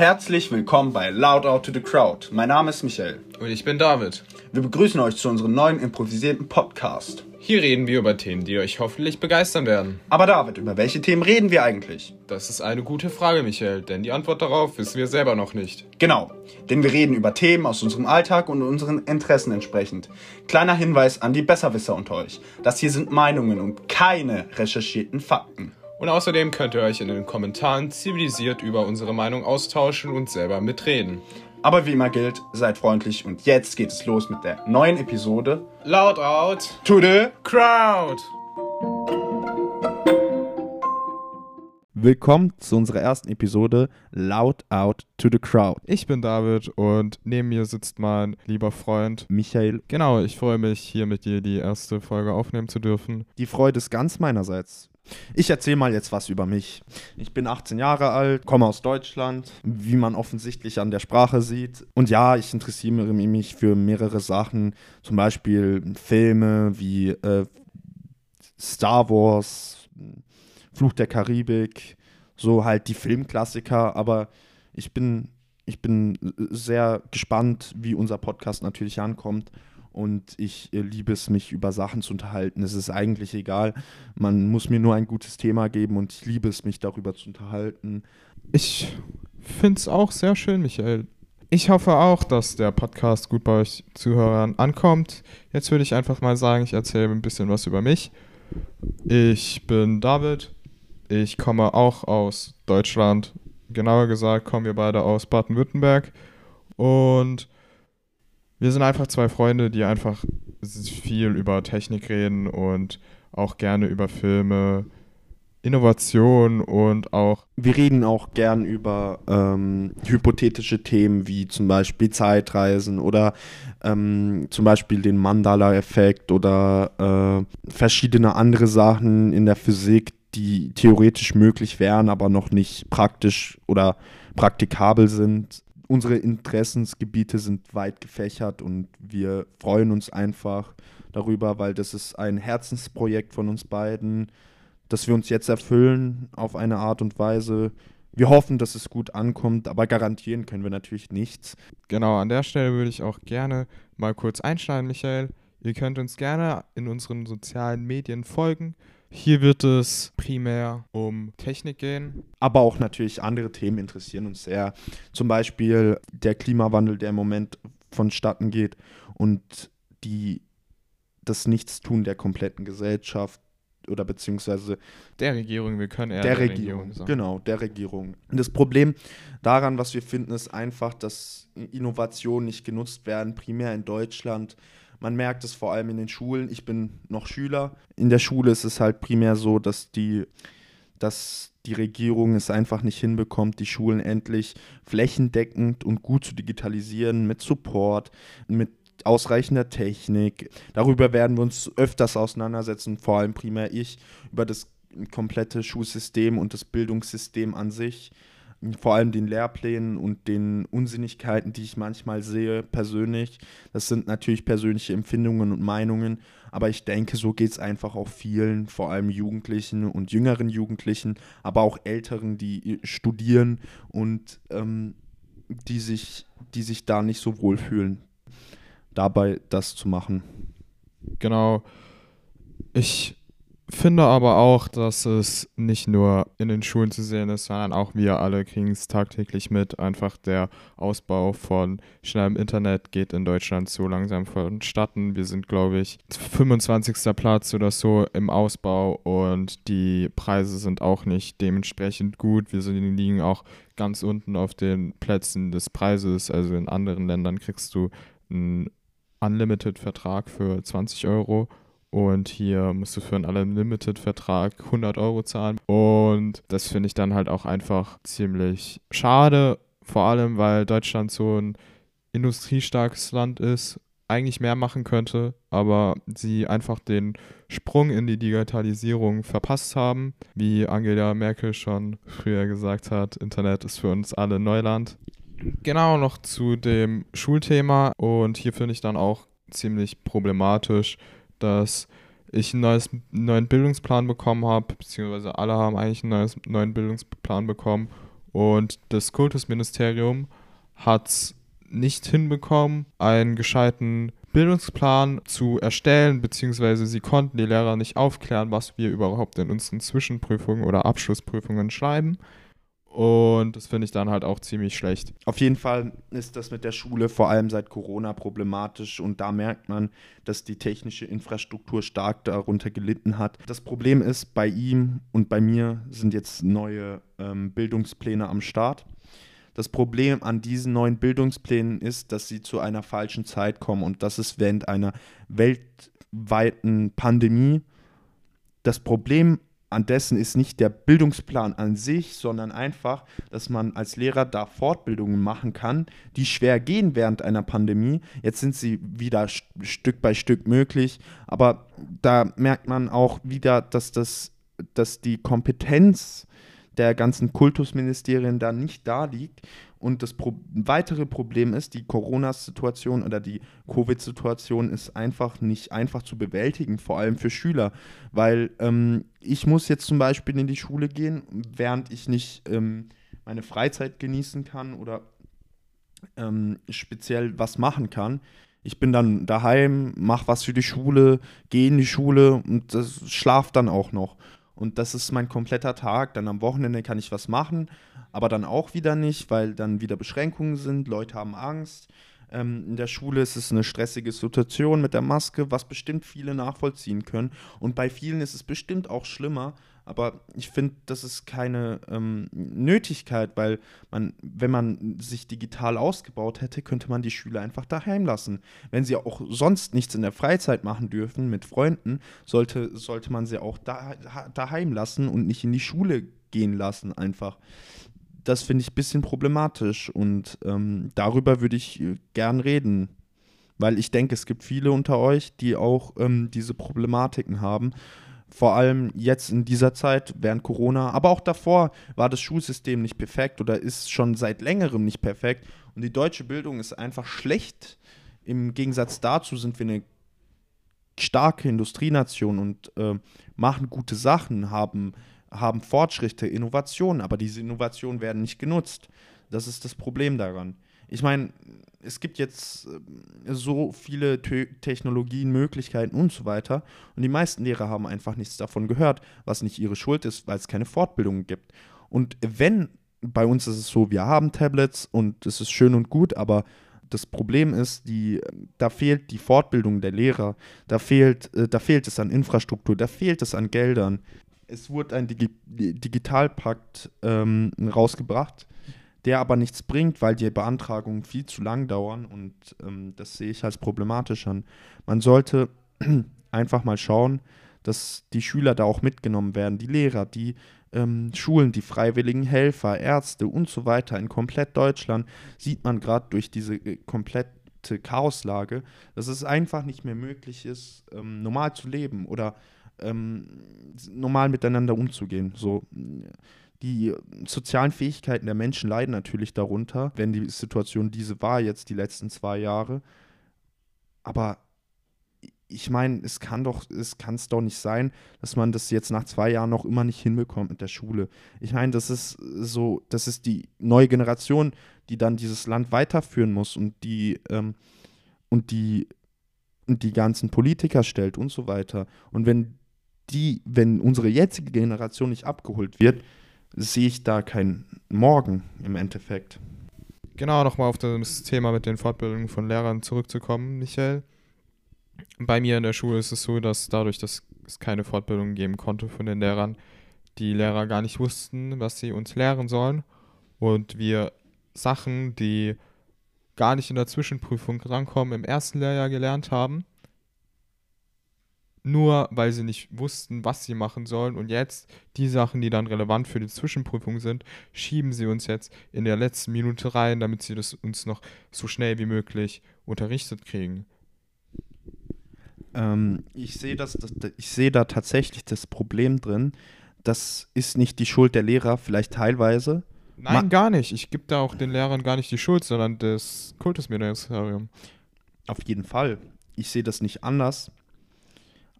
Herzlich willkommen bei Loud Out to the Crowd. Mein Name ist Michael. Und ich bin David. Wir begrüßen euch zu unserem neuen improvisierten Podcast. Hier reden wir über Themen, die euch hoffentlich begeistern werden. Aber David, über welche Themen reden wir eigentlich? Das ist eine gute Frage, Michael, denn die Antwort darauf wissen wir selber noch nicht. Genau, denn wir reden über Themen aus unserem Alltag und unseren Interessen entsprechend. Kleiner Hinweis an die Besserwisser unter euch. Das hier sind Meinungen und keine recherchierten Fakten. Und außerdem könnt ihr euch in den Kommentaren zivilisiert über unsere Meinung austauschen und selber mitreden. Aber wie immer gilt, seid freundlich und jetzt geht es los mit der neuen Episode Loud out To the crowd! Willkommen zu unserer ersten Episode Loud Out to the Crowd. Ich bin David und neben mir sitzt mein lieber Freund Michael. Genau, ich freue mich, hier mit dir die erste Folge aufnehmen zu dürfen. Die Freude ist ganz meinerseits. Ich erzähle mal jetzt was über mich. Ich bin 18 Jahre alt, komme aus Deutschland, wie man offensichtlich an der Sprache sieht. Und ja, ich interessiere mich für mehrere Sachen, zum Beispiel Filme wie äh, Star Wars, Fluch der Karibik, so halt die Filmklassiker. Aber ich bin, ich bin sehr gespannt, wie unser Podcast natürlich ankommt und ich äh, liebe es, mich über Sachen zu unterhalten. Es ist eigentlich egal. Man muss mir nur ein gutes Thema geben und ich liebe es, mich darüber zu unterhalten. Ich finde es auch sehr schön, Michael. Ich hoffe auch, dass der Podcast gut bei euch Zuhörern ankommt. Jetzt würde ich einfach mal sagen, ich erzähle ein bisschen was über mich. Ich bin David. Ich komme auch aus Deutschland. Genauer gesagt kommen wir beide aus Baden-Württemberg. Und wir sind einfach zwei Freunde, die einfach viel über Technik reden und auch gerne über Filme, Innovation und auch. Wir reden auch gern über ähm, hypothetische Themen wie zum Beispiel Zeitreisen oder ähm, zum Beispiel den Mandala-Effekt oder äh, verschiedene andere Sachen in der Physik, die theoretisch möglich wären, aber noch nicht praktisch oder praktikabel sind unsere Interessensgebiete sind weit gefächert und wir freuen uns einfach darüber, weil das ist ein Herzensprojekt von uns beiden, das wir uns jetzt erfüllen auf eine Art und Weise. Wir hoffen, dass es gut ankommt, aber garantieren können wir natürlich nichts. Genau, an der Stelle würde ich auch gerne mal kurz einschneiden, Michael. Ihr könnt uns gerne in unseren sozialen Medien folgen. Hier wird es primär um Technik gehen. Aber auch natürlich andere Themen interessieren uns sehr. Zum Beispiel der Klimawandel, der im Moment vonstatten geht und die, das Nichtstun der kompletten Gesellschaft oder beziehungsweise der Regierung, wir können eher der, der Regierung, Regierung sagen. Genau, der Regierung. Und das Problem daran, was wir finden, ist einfach, dass Innovationen nicht genutzt werden, primär in Deutschland man merkt es vor allem in den Schulen. Ich bin noch Schüler. In der Schule ist es halt primär so, dass die, dass die Regierung es einfach nicht hinbekommt, die Schulen endlich flächendeckend und gut zu digitalisieren mit Support, mit ausreichender Technik. Darüber werden wir uns öfters auseinandersetzen, vor allem primär ich, über das komplette Schulsystem und das Bildungssystem an sich vor allem den Lehrplänen und den Unsinnigkeiten, die ich manchmal sehe, persönlich. Das sind natürlich persönliche Empfindungen und Meinungen, aber ich denke, so geht es einfach auch vielen, vor allem Jugendlichen und jüngeren Jugendlichen, aber auch Älteren, die studieren und ähm, die, sich, die sich da nicht so wohlfühlen, dabei das zu machen. Genau. Ich finde aber auch, dass es nicht nur in den Schulen zu sehen ist, sondern auch wir alle kriegen es tagtäglich mit. Einfach der Ausbau von schnellem Internet geht in Deutschland so langsam vonstatten. Wir sind, glaube ich, 25. Platz oder so im Ausbau und die Preise sind auch nicht dementsprechend gut. Wir sind, liegen auch ganz unten auf den Plätzen des Preises. Also in anderen Ländern kriegst du einen Unlimited-Vertrag für 20 Euro und hier musst du für einen Unlimited-Vertrag 100 Euro zahlen. Und das finde ich dann halt auch einfach ziemlich schade. Vor allem, weil Deutschland so ein industriestarkes Land ist, eigentlich mehr machen könnte, aber sie einfach den Sprung in die Digitalisierung verpasst haben. Wie Angela Merkel schon früher gesagt hat, Internet ist für uns alle Neuland. Genau noch zu dem Schulthema und hier finde ich dann auch ziemlich problematisch, dass ich einen, neues, neuen Bildungsplan bekommen habe, beziehungsweise alle haben eigentlich einen neues, neuen Bildungsplan bekommen Und das Kultusministerium hat es nicht hinbekommen, einen gescheiten Bildungsplan zu erstellen, beziehungsweise sie konnten die Lehrer nicht aufklären, was wir überhaupt in unseren Zwischenprüfungen oder Abschlussprüfungen schreiben. Und das finde ich dann halt auch ziemlich schlecht. Auf jeden Fall ist das mit der Schule vor allem seit Corona problematisch und da merkt man, dass die technische Infrastruktur stark darunter gelitten hat. Das Problem ist, bei ihm und bei mir sind jetzt neue ähm, Bildungspläne am Start. Das Problem an diesen neuen Bildungsplänen ist, dass sie zu einer falschen Zeit kommen und das ist während einer weltweiten Pandemie. Das Problem an dessen ist nicht der Bildungsplan an sich, sondern einfach, dass man als Lehrer da Fortbildungen machen kann, die schwer gehen während einer Pandemie. Jetzt sind sie wieder Stück bei Stück möglich, aber da merkt man auch wieder, dass, das, dass die Kompetenz der ganzen Kultusministerien da nicht da liegt. Und das Pro weitere Problem ist, die Corona-Situation oder die Covid-Situation ist einfach nicht einfach zu bewältigen, vor allem für Schüler. Weil ähm, ich muss jetzt zum Beispiel in die Schule gehen, während ich nicht ähm, meine Freizeit genießen kann oder ähm, speziell was machen kann. Ich bin dann daheim, mache was für die Schule, gehe in die Schule und schlafe dann auch noch. Und das ist mein kompletter Tag. Dann am Wochenende kann ich was machen, aber dann auch wieder nicht, weil dann wieder Beschränkungen sind. Leute haben Angst. Ähm, in der Schule ist es eine stressige Situation mit der Maske, was bestimmt viele nachvollziehen können. Und bei vielen ist es bestimmt auch schlimmer, aber ich finde, das ist keine ähm, Nötigkeit, weil man, wenn man sich digital ausgebaut hätte, könnte man die Schüler einfach daheim lassen. Wenn sie auch sonst nichts in der Freizeit machen dürfen mit Freunden, sollte, sollte man sie auch da, daheim lassen und nicht in die Schule gehen lassen einfach. Das finde ich ein bisschen problematisch und ähm, darüber würde ich äh, gern reden weil ich denke, es gibt viele unter euch, die auch ähm, diese Problematiken haben vor allem jetzt in dieser Zeit während Corona, aber auch davor war das Schulsystem nicht perfekt oder ist schon seit längerem nicht perfekt. Und die deutsche Bildung ist einfach schlecht. Im Gegensatz dazu sind wir eine starke Industrienation und äh, machen gute Sachen, haben, haben Fortschritte, Innovationen, aber diese Innovationen werden nicht genutzt. Das ist das Problem daran. Ich meine, es gibt jetzt äh, so viele Te Technologien, Möglichkeiten und so weiter. Und die meisten Lehrer haben einfach nichts davon gehört, was nicht ihre Schuld ist, weil es keine Fortbildung gibt. Und wenn, bei uns ist es so, wir haben Tablets und es ist schön und gut, aber das Problem ist, die, da fehlt die Fortbildung der Lehrer, da fehlt, äh, da fehlt es an Infrastruktur, da fehlt es an Geldern. Es wurde ein Digi Digitalpakt ähm, rausgebracht, der aber nichts bringt, weil die Beantragungen viel zu lang dauern und ähm, das sehe ich als problematisch an. Man sollte einfach mal schauen, dass die Schüler da auch mitgenommen werden, die Lehrer, die ähm, Schulen, die freiwilligen Helfer, Ärzte und so weiter. In komplett Deutschland sieht man gerade durch diese äh, komplette Chaoslage, dass es einfach nicht mehr möglich ist, ähm, normal zu leben oder ähm, normal miteinander umzugehen. So die sozialen Fähigkeiten der Menschen leiden natürlich darunter, wenn die Situation diese war jetzt die letzten zwei Jahre. Aber ich meine, es kann doch, es kann es doch nicht sein, dass man das jetzt nach zwei Jahren noch immer nicht hinbekommt mit der Schule. Ich meine, das ist so, das ist die neue Generation, die dann dieses Land weiterführen muss und die ähm, und die und die ganzen Politiker stellt und so weiter. Und wenn die, wenn unsere jetzige Generation nicht abgeholt wird, sehe ich da kein Morgen im Endeffekt. Genau, nochmal auf das Thema mit den Fortbildungen von Lehrern zurückzukommen, Michael. Bei mir in der Schule ist es so, dass dadurch, dass es keine Fortbildung geben konnte von den Lehrern, die Lehrer gar nicht wussten, was sie uns lehren sollen und wir Sachen, die gar nicht in der Zwischenprüfung rankommen, im ersten Lehrjahr gelernt haben nur weil sie nicht wussten, was sie machen sollen. Und jetzt die Sachen, die dann relevant für die Zwischenprüfung sind, schieben sie uns jetzt in der letzten Minute rein, damit sie das uns noch so schnell wie möglich unterrichtet kriegen. Ähm, ich sehe das, das, ich sehe da tatsächlich das Problem drin. Das ist nicht die Schuld der Lehrer, vielleicht teilweise. Nein, Ma gar nicht. Ich gebe da auch den Lehrern gar nicht die Schuld, sondern das Kultusministerium. Auf jeden Fall. Ich sehe das nicht anders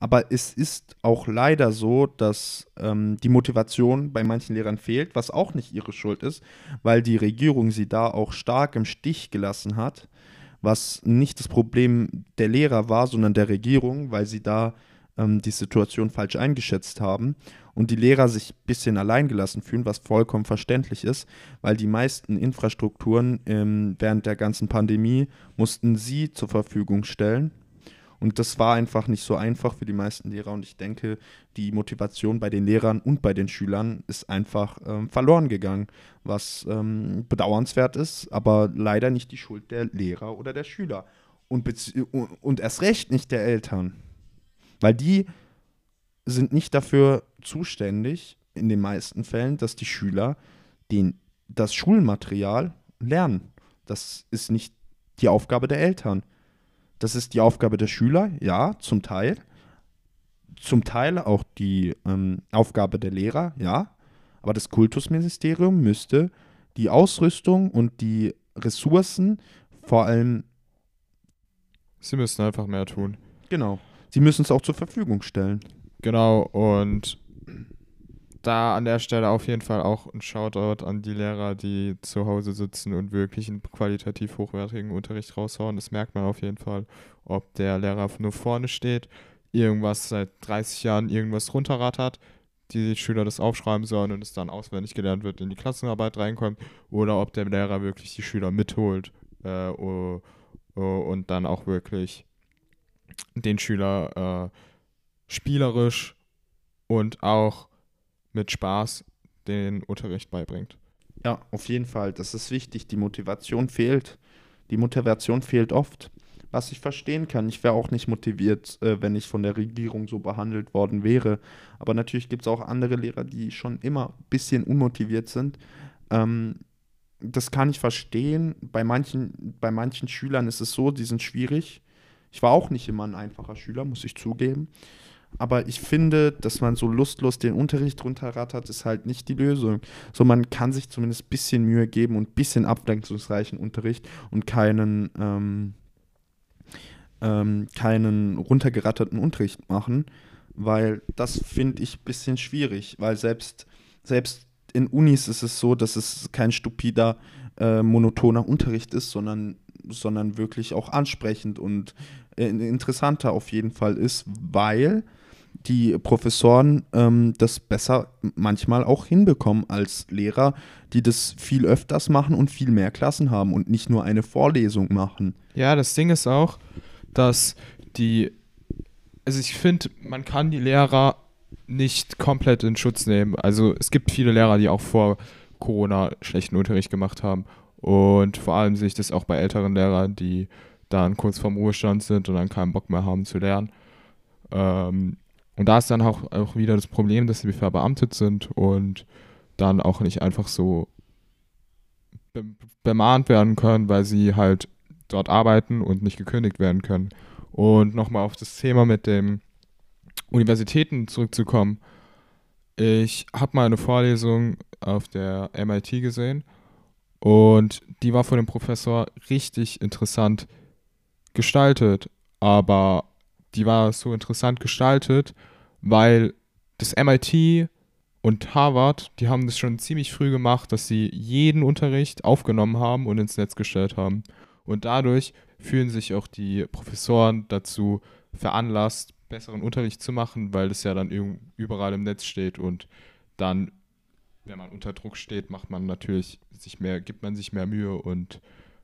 Aber es ist auch leider so, dass ähm, die Motivation bei manchen Lehrern fehlt, was auch nicht ihre Schuld ist, weil die Regierung sie da auch stark im Stich gelassen hat, was nicht das Problem der Lehrer war, sondern der Regierung, weil sie da ähm, die Situation falsch eingeschätzt haben und die Lehrer sich ein bisschen alleingelassen fühlen, was vollkommen verständlich ist, weil die meisten Infrastrukturen ähm, während der ganzen Pandemie mussten sie zur Verfügung stellen und das war einfach nicht so einfach für die meisten Lehrer. Und ich denke, die Motivation bei den Lehrern und bei den Schülern ist einfach ähm, verloren gegangen, was ähm, bedauernswert ist, aber leider nicht die Schuld der Lehrer oder der Schüler. Und, und erst recht nicht der Eltern. Weil die sind nicht dafür zuständig, in den meisten Fällen, dass die Schüler den, das Schulmaterial lernen. Das ist nicht die Aufgabe der Eltern. Das ist die Aufgabe der Schüler, ja, zum Teil. Zum Teil auch die ähm, Aufgabe der Lehrer, ja. Aber das Kultusministerium müsste die Ausrüstung und die Ressourcen vor allem. Sie müssen einfach mehr tun. Genau. Sie müssen es auch zur Verfügung stellen. Genau, und da an der Stelle auf jeden Fall auch ein Shoutout an die Lehrer, die zu Hause sitzen und wirklich einen qualitativ hochwertigen Unterricht raushauen. Das merkt man auf jeden Fall, ob der Lehrer nur vorne steht, irgendwas seit 30 Jahren irgendwas runterrattert, die Schüler das aufschreiben sollen und es dann auswendig gelernt wird, in die Klassenarbeit reinkommt, oder ob der Lehrer wirklich die Schüler mitholt äh, oh, oh, und dann auch wirklich den Schüler äh, spielerisch und auch mit Spaß den Unterricht beibringt. Ja, auf jeden Fall. Das ist wichtig. Die Motivation fehlt. Die Motivation fehlt oft. Was ich verstehen kann. Ich wäre auch nicht motiviert, äh, wenn ich von der Regierung so behandelt worden wäre. Aber natürlich gibt es auch andere Lehrer, die schon immer ein bisschen unmotiviert sind. Ähm, das kann ich verstehen. Bei manchen, bei manchen Schülern ist es so, die sind schwierig. Ich war auch nicht immer ein einfacher Schüler, muss ich zugeben. Aber ich finde, dass man so lustlos den Unterricht runterrattert, ist halt nicht die Lösung. So, man kann sich zumindest ein bisschen Mühe geben und ein bisschen abwechslungsreichen Unterricht und keinen, ähm, ähm, keinen runtergeratterten Unterricht machen, weil das finde ich ein bisschen schwierig, weil selbst, selbst in Unis ist es so, dass es kein stupider, äh, monotoner Unterricht ist, sondern, sondern wirklich auch ansprechend und äh, interessanter auf jeden Fall ist, weil die Professoren ähm, das besser manchmal auch hinbekommen als Lehrer, die das viel öfters machen und viel mehr Klassen haben und nicht nur eine Vorlesung machen. Ja, das Ding ist auch, dass die, also ich finde, man kann die Lehrer nicht komplett in Schutz nehmen. Also es gibt viele Lehrer, die auch vor Corona schlechten Unterricht gemacht haben. Und vor allem sehe ich das auch bei älteren Lehrern, die dann kurz vorm Ruhestand sind und dann keinen Bock mehr haben zu lernen. Ähm, und da ist dann auch, auch wieder das Problem, dass sie verbeamtet sind und dann auch nicht einfach so be bemahnt werden können, weil sie halt dort arbeiten und nicht gekündigt werden können. Und nochmal auf das Thema mit den Universitäten zurückzukommen. Ich habe mal eine Vorlesung auf der MIT gesehen und die war von dem Professor richtig interessant gestaltet, aber die war so interessant gestaltet, weil das MIT und Harvard, die haben das schon ziemlich früh gemacht, dass sie jeden Unterricht aufgenommen haben und ins Netz gestellt haben. Und dadurch fühlen sich auch die Professoren dazu veranlasst, besseren Unterricht zu machen, weil das ja dann überall im Netz steht und dann, wenn man unter Druck steht, macht man natürlich sich mehr, gibt man sich mehr Mühe und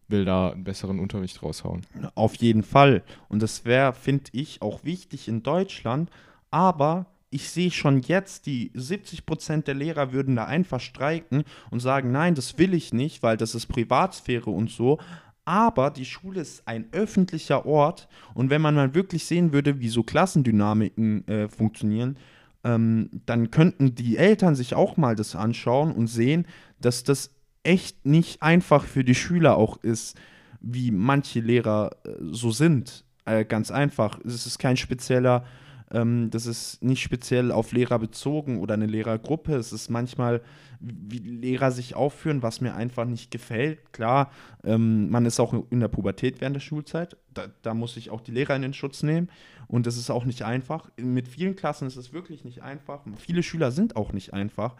will da einen besseren Unterricht raushauen. Auf jeden Fall. Und das wäre, finde ich, auch wichtig in Deutschland, aber ich sehe schon jetzt, die 70 Prozent der Lehrer würden da einfach streiken und sagen, nein, das will ich nicht, weil das ist Privatsphäre und so. Aber die Schule ist ein öffentlicher Ort und wenn man mal wirklich sehen würde, wie so Klassendynamiken äh, funktionieren, ähm, dann könnten die Eltern sich auch mal das anschauen und sehen, dass das echt nicht einfach für die Schüler auch ist, wie manche Lehrer äh, so sind. Äh, ganz einfach. Es ist kein spezieller Ähm, das ist nicht speziell auf Lehrer bezogen oder eine Lehrergruppe. Es ist manchmal, wie Lehrer sich aufführen, was mir einfach nicht gefällt. Klar, ähm, man ist auch in der Pubertät während der Schulzeit. Da, da muss ich auch die Lehrer in den Schutz nehmen. Und das ist auch nicht einfach. Mit vielen Klassen ist es wirklich nicht einfach. Viele Schüler sind auch nicht einfach.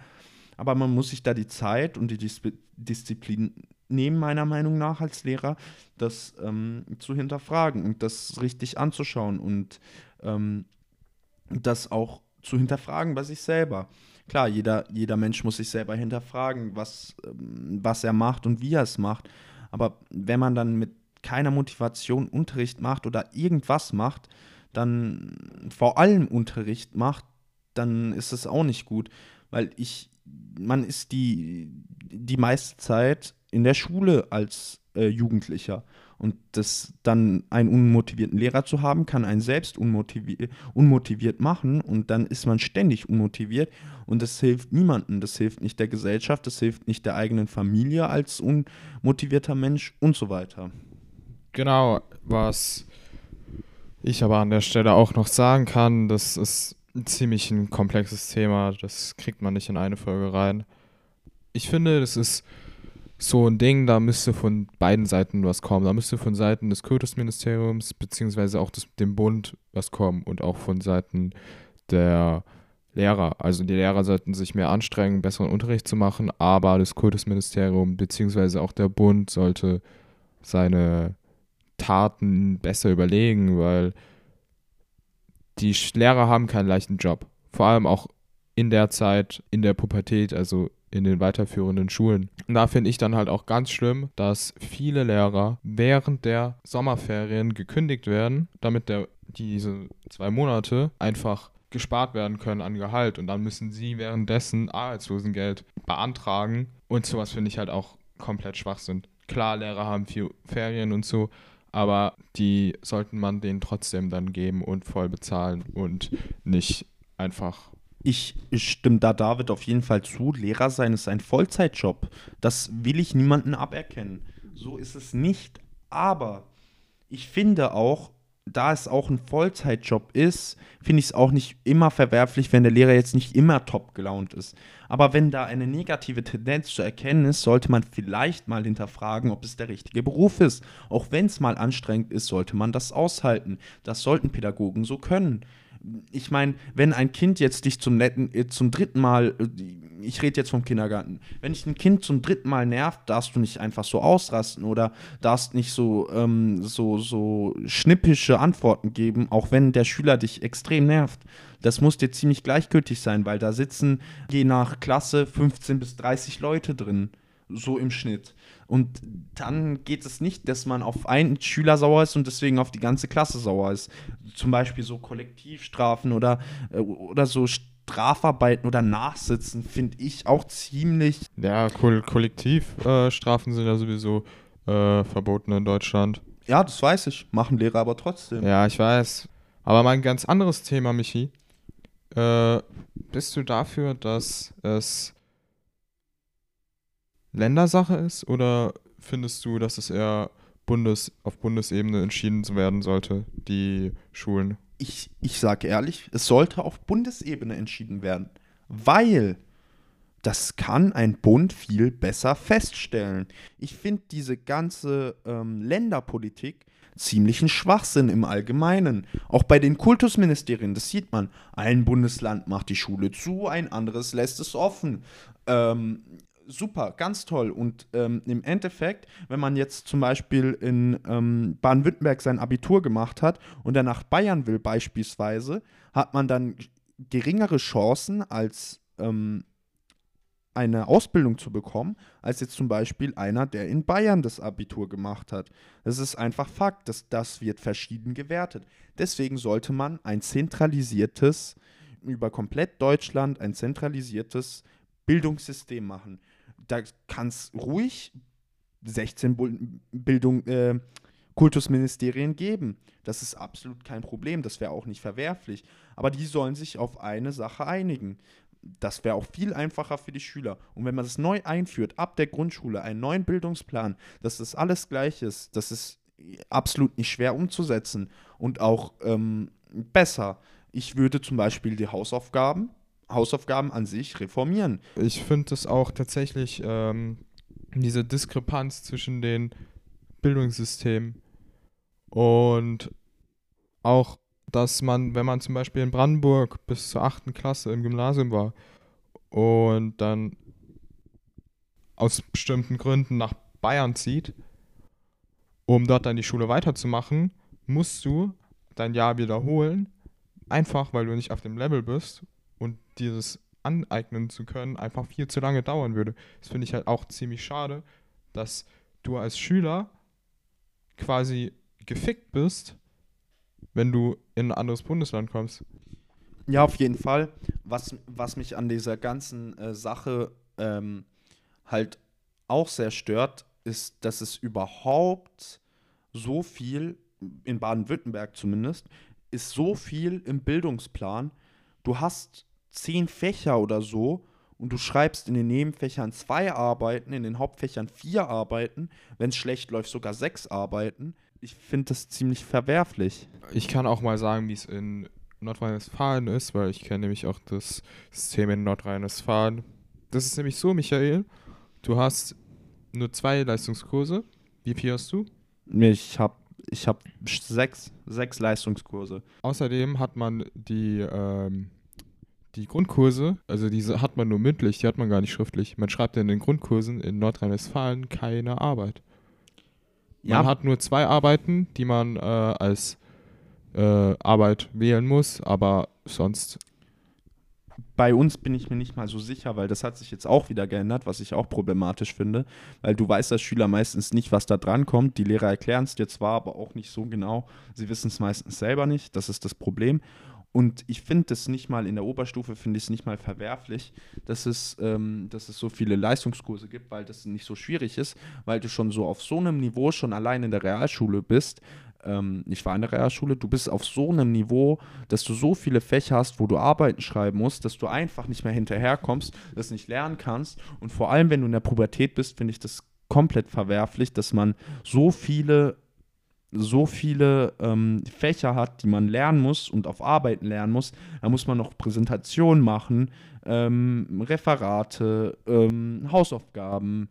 Aber man muss sich da die Zeit und die Dis Disziplin nehmen, meiner Meinung nach, als Lehrer, das ähm, zu hinterfragen und das richtig anzuschauen und ähm, das auch zu hinterfragen bei sich selber. Klar, jeder, jeder Mensch muss sich selber hinterfragen, was, ähm, was er macht und wie er es macht. Aber wenn man dann mit keiner Motivation Unterricht macht oder irgendwas macht, dann vor allem Unterricht macht, dann ist es auch nicht gut. Weil ich, man ist die, die meiste Zeit in der Schule als äh, Jugendlicher. Und das dann einen unmotivierten Lehrer zu haben, kann einen selbst unmotiviert, unmotiviert machen und dann ist man ständig unmotiviert und das hilft niemandem. Das hilft nicht der Gesellschaft, das hilft nicht der eigenen Familie als unmotivierter Mensch und so weiter. Genau, was ich aber an der Stelle auch noch sagen kann, das ist ziemlich ein komplexes Thema, das kriegt man nicht in eine Folge rein. Ich finde, das ist so ein Ding, da müsste von beiden Seiten was kommen. Da müsste von Seiten des Kultusministeriums beziehungsweise auch des, dem Bund was kommen und auch von Seiten der Lehrer. Also die Lehrer sollten sich mehr anstrengen, besseren Unterricht zu machen, aber das Kultusministerium beziehungsweise auch der Bund sollte seine Taten besser überlegen, weil die Lehrer haben keinen leichten Job. Vor allem auch in der Zeit, in der Pubertät, also in den weiterführenden Schulen. Und da finde ich dann halt auch ganz schlimm, dass viele Lehrer während der Sommerferien gekündigt werden, damit der, diese zwei Monate einfach gespart werden können an Gehalt und dann müssen sie währenddessen Arbeitslosengeld beantragen und sowas finde ich halt auch komplett Schwachsinn. Klar, Lehrer haben viel Ferien und so, aber die sollten man denen trotzdem dann geben und voll bezahlen und nicht einfach ich stimme da David auf jeden Fall zu. Lehrer sein ist ein Vollzeitjob. Das will ich niemanden aberkennen. So ist es nicht. Aber ich finde auch, da es auch ein Vollzeitjob ist, finde ich es auch nicht immer verwerflich, wenn der Lehrer jetzt nicht immer top gelaunt ist. Aber wenn da eine negative Tendenz zu erkennen ist, sollte man vielleicht mal hinterfragen, ob es der richtige Beruf ist. Auch wenn es mal anstrengend ist, sollte man das aushalten. Das sollten Pädagogen so können ich meine, wenn ein Kind jetzt dich zum netten, äh, zum dritten Mal, äh, ich rede jetzt vom Kindergarten, wenn dich ein Kind zum dritten Mal nervt, darfst du nicht einfach so ausrasten oder darfst nicht so, ähm, so, so schnippische Antworten geben, auch wenn der Schüler dich extrem nervt. Das muss dir ziemlich gleichgültig sein, weil da sitzen je nach Klasse 15 bis 30 Leute drin so im Schnitt. Und dann geht es nicht, dass man auf einen Schüler sauer ist und deswegen auf die ganze Klasse sauer ist. Zum Beispiel so Kollektivstrafen oder, äh, oder so Strafarbeiten oder Nachsitzen finde ich auch ziemlich. Ja, Ko Kollektivstrafen äh, sind ja sowieso äh, verboten in Deutschland. Ja, das weiß ich. Machen Lehrer aber trotzdem. Ja, ich weiß. Aber mal ein ganz anderes Thema, Michi. Äh, bist du dafür, dass es Ländersache ist oder findest du, dass es eher Bundes, auf Bundesebene entschieden werden sollte, die Schulen? Ich, ich sage ehrlich, es sollte auf Bundesebene entschieden werden, weil das kann ein Bund viel besser feststellen. Ich finde diese ganze ähm, Länderpolitik ziemlichen Schwachsinn im Allgemeinen. Auch bei den Kultusministerien, das sieht man. Ein Bundesland macht die Schule zu, ein anderes lässt es offen. Ähm, super, ganz toll. Und ähm, im Endeffekt, wenn man jetzt zum Beispiel in ähm, Baden-Württemberg sein Abitur gemacht hat und er nach Bayern will beispielsweise, hat man dann geringere Chancen als ähm, eine Ausbildung zu bekommen, als jetzt zum Beispiel einer, der in Bayern das Abitur gemacht hat. Das ist einfach Fakt, dass das wird verschieden gewertet. Deswegen sollte man ein zentralisiertes, über komplett Deutschland ein zentralisiertes Bildungssystem machen da kann es ruhig 16 Bildung, äh, Kultusministerien geben. Das ist absolut kein Problem, das wäre auch nicht verwerflich. Aber die sollen sich auf eine Sache einigen. Das wäre auch viel einfacher für die Schüler. Und wenn man das neu einführt, ab der Grundschule, einen neuen Bildungsplan, dass das alles gleich ist, das ist absolut nicht schwer umzusetzen und auch ähm, besser Ich würde zum Beispiel die Hausaufgaben, Hausaufgaben an sich reformieren. Ich finde es auch tatsächlich ähm, diese Diskrepanz zwischen den Bildungssystemen und auch, dass man, wenn man zum Beispiel in Brandenburg bis zur achten Klasse im Gymnasium war und dann aus bestimmten Gründen nach Bayern zieht, um dort dann die Schule weiterzumachen, musst du dein Jahr wiederholen, einfach weil du nicht auf dem Level bist dieses aneignen zu können einfach viel zu lange dauern würde. Das finde ich halt auch ziemlich schade, dass du als Schüler quasi gefickt bist, wenn du in ein anderes Bundesland kommst. Ja, auf jeden Fall. Was, was mich an dieser ganzen äh, Sache ähm, halt auch sehr stört, ist, dass es überhaupt so viel, in Baden-Württemberg zumindest, ist so viel im Bildungsplan. Du hast zehn Fächer oder so und du schreibst in den Nebenfächern zwei Arbeiten, in den Hauptfächern vier Arbeiten, wenn es schlecht läuft sogar sechs Arbeiten. Ich finde das ziemlich verwerflich. Ich kann auch mal sagen, wie es in Nordrhein-Westfalen ist, weil ich kenne nämlich auch das System in Nordrhein-Westfalen. Das ist nämlich so, Michael, du hast nur zwei Leistungskurse. Wie viel hast du? Ich habe ich hab sechs, sechs Leistungskurse. Außerdem hat man die, ähm, die Grundkurse, also diese hat man nur mündlich, die hat man gar nicht schriftlich. Man schreibt in den Grundkursen in Nordrhein-Westfalen keine Arbeit. Man hat nur zwei Arbeiten, die man äh, als äh, Arbeit wählen muss, aber sonst bei uns bin ich mir nicht mal so sicher, weil das hat sich jetzt auch wieder geändert, was ich auch problematisch finde, weil du weißt als Schüler meistens nicht, was da dran kommt. Die Lehrer erklären es dir zwar, aber auch nicht so genau. Sie wissen es meistens selber nicht. Das ist das Problem. Und ich finde es nicht mal in der Oberstufe, finde ich es nicht mal verwerflich, dass es, ähm, dass es so viele Leistungskurse gibt, weil das nicht so schwierig ist, weil du schon so auf so einem Niveau schon allein in der Realschule bist, ähm, ich war in der Realschule, du bist auf so einem Niveau, dass du so viele Fächer hast, wo du Arbeiten schreiben musst, dass du einfach nicht mehr hinterherkommst, das nicht lernen kannst. Und vor allem, wenn du in der Pubertät bist, finde ich das komplett verwerflich, dass man so viele so viele ähm, Fächer hat, die man lernen muss und auf Arbeiten lernen muss. Da muss man noch Präsentationen machen, ähm, Referate, ähm, Hausaufgaben,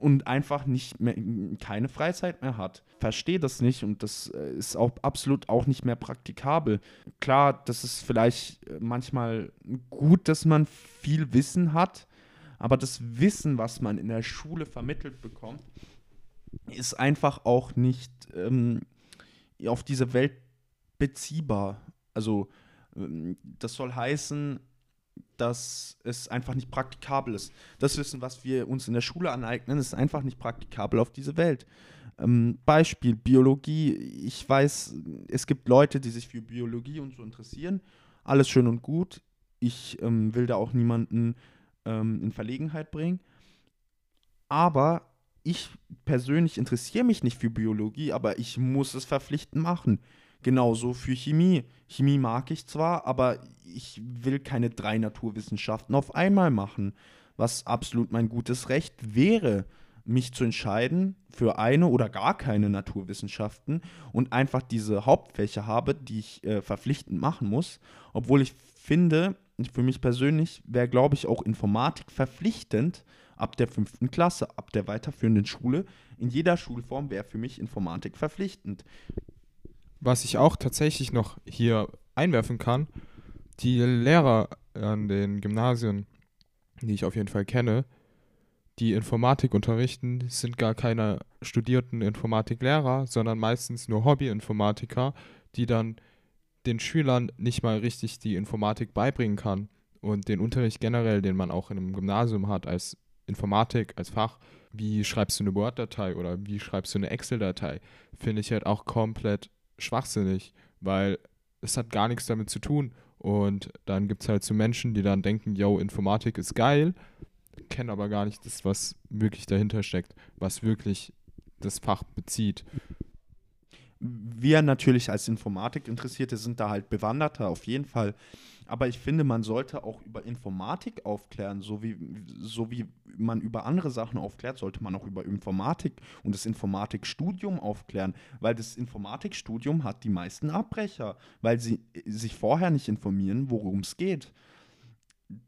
und einfach nicht mehr, keine Freizeit mehr hat. Verstehe das nicht und das äh, ist auch absolut auch nicht mehr praktikabel. Klar, das ist vielleicht äh, manchmal gut, dass man viel Wissen hat, aber das Wissen, was man in der Schule vermittelt bekommt, ist einfach auch nicht ähm, auf diese Welt beziehbar. Also ähm, das soll heißen, dass es einfach nicht praktikabel ist. Das Wissen, was wir uns in der Schule aneignen, ist einfach nicht praktikabel auf diese Welt. Ähm, Beispiel Biologie. Ich weiß, es gibt Leute, die sich für Biologie und so interessieren. Alles schön und gut. Ich ähm, will da auch niemanden ähm, in Verlegenheit bringen. Aber ich persönlich interessiere mich nicht für Biologie, aber ich muss es verpflichtend machen. Genauso für Chemie. Chemie mag ich zwar, aber ich will keine drei Naturwissenschaften auf einmal machen, was absolut mein gutes Recht wäre, mich zu entscheiden für eine oder gar keine Naturwissenschaften und einfach diese Hauptfächer habe, die ich äh, verpflichtend machen muss, obwohl ich finde, für mich persönlich wäre, glaube ich, auch Informatik verpflichtend ab der fünften Klasse, ab der weiterführenden Schule. In jeder Schulform wäre für mich Informatik verpflichtend. Was ich auch tatsächlich noch hier einwerfen kann, die Lehrer an den Gymnasien, die ich auf jeden Fall kenne, die Informatik unterrichten, sind gar keine studierten Informatiklehrer, sondern meistens nur Hobbyinformatiker, die dann den Schülern nicht mal richtig die Informatik beibringen kann. Und den Unterricht generell, den man auch in einem Gymnasium hat als Informatik, als Fach, wie schreibst du eine Word-Datei oder wie schreibst du eine Excel-Datei, finde ich halt auch komplett schwachsinnig, weil es hat gar nichts damit zu tun. Und dann gibt es halt so Menschen, die dann denken, yo, Informatik ist geil, kennen aber gar nicht das, was wirklich dahinter steckt, was wirklich das Fach bezieht. wir natürlich als Informatik-Interessierte sind da halt bewanderter, auf jeden Fall. Aber ich finde, man sollte auch über Informatik aufklären, so wie, so wie man über andere Sachen aufklärt, sollte man auch über Informatik und das Informatikstudium aufklären, weil das Informatikstudium hat die meisten Abbrecher, weil sie sich vorher nicht informieren, worum es geht